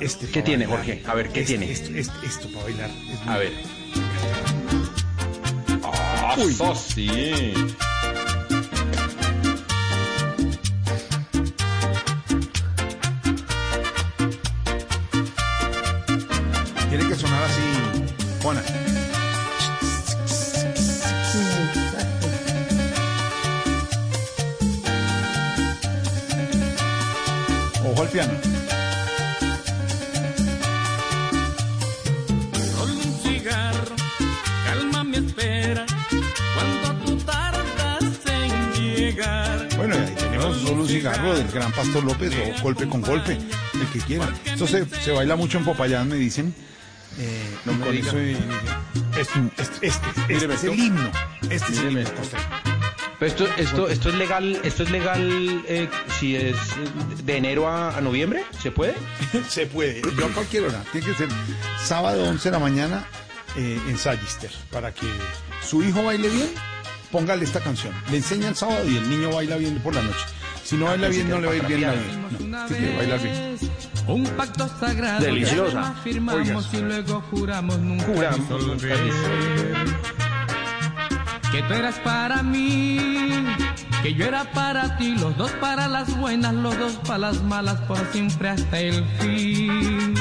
Este ¿Qué tiene, bailar. Jorge? A ver, ¿qué Este, tiene? Esto, para bailar. es A ver. Ah, eso sí. Pastor López o golpe con golpe, el que quiera. Esto se, se baila mucho en Popayán, me dicen. Eh, No me eso este, este, este, este Míreme es esto. el himno. Este es el himno. esto. Esto, esto, esto es legal, esto es legal eh, si es de enero a, a noviembre, ¿se puede? Se puede, yo a cualquier hora. Tiene que ser sábado 11 de la mañana eh, en Sallister. Para que su hijo baile bien, póngale esta canción. Le enseña el sábado y el niño baila bien por la noche. Si no baila bien, no le va a ir bien la vida. No, tiene que bailar bien. Un pacto sagrado. Deliciosa. que firmamos y luego juramos nunca Juramos. Que tú eras para mí, que yo era para ti, los dos para las buenas, los dos para las malas, por siempre hasta el fin.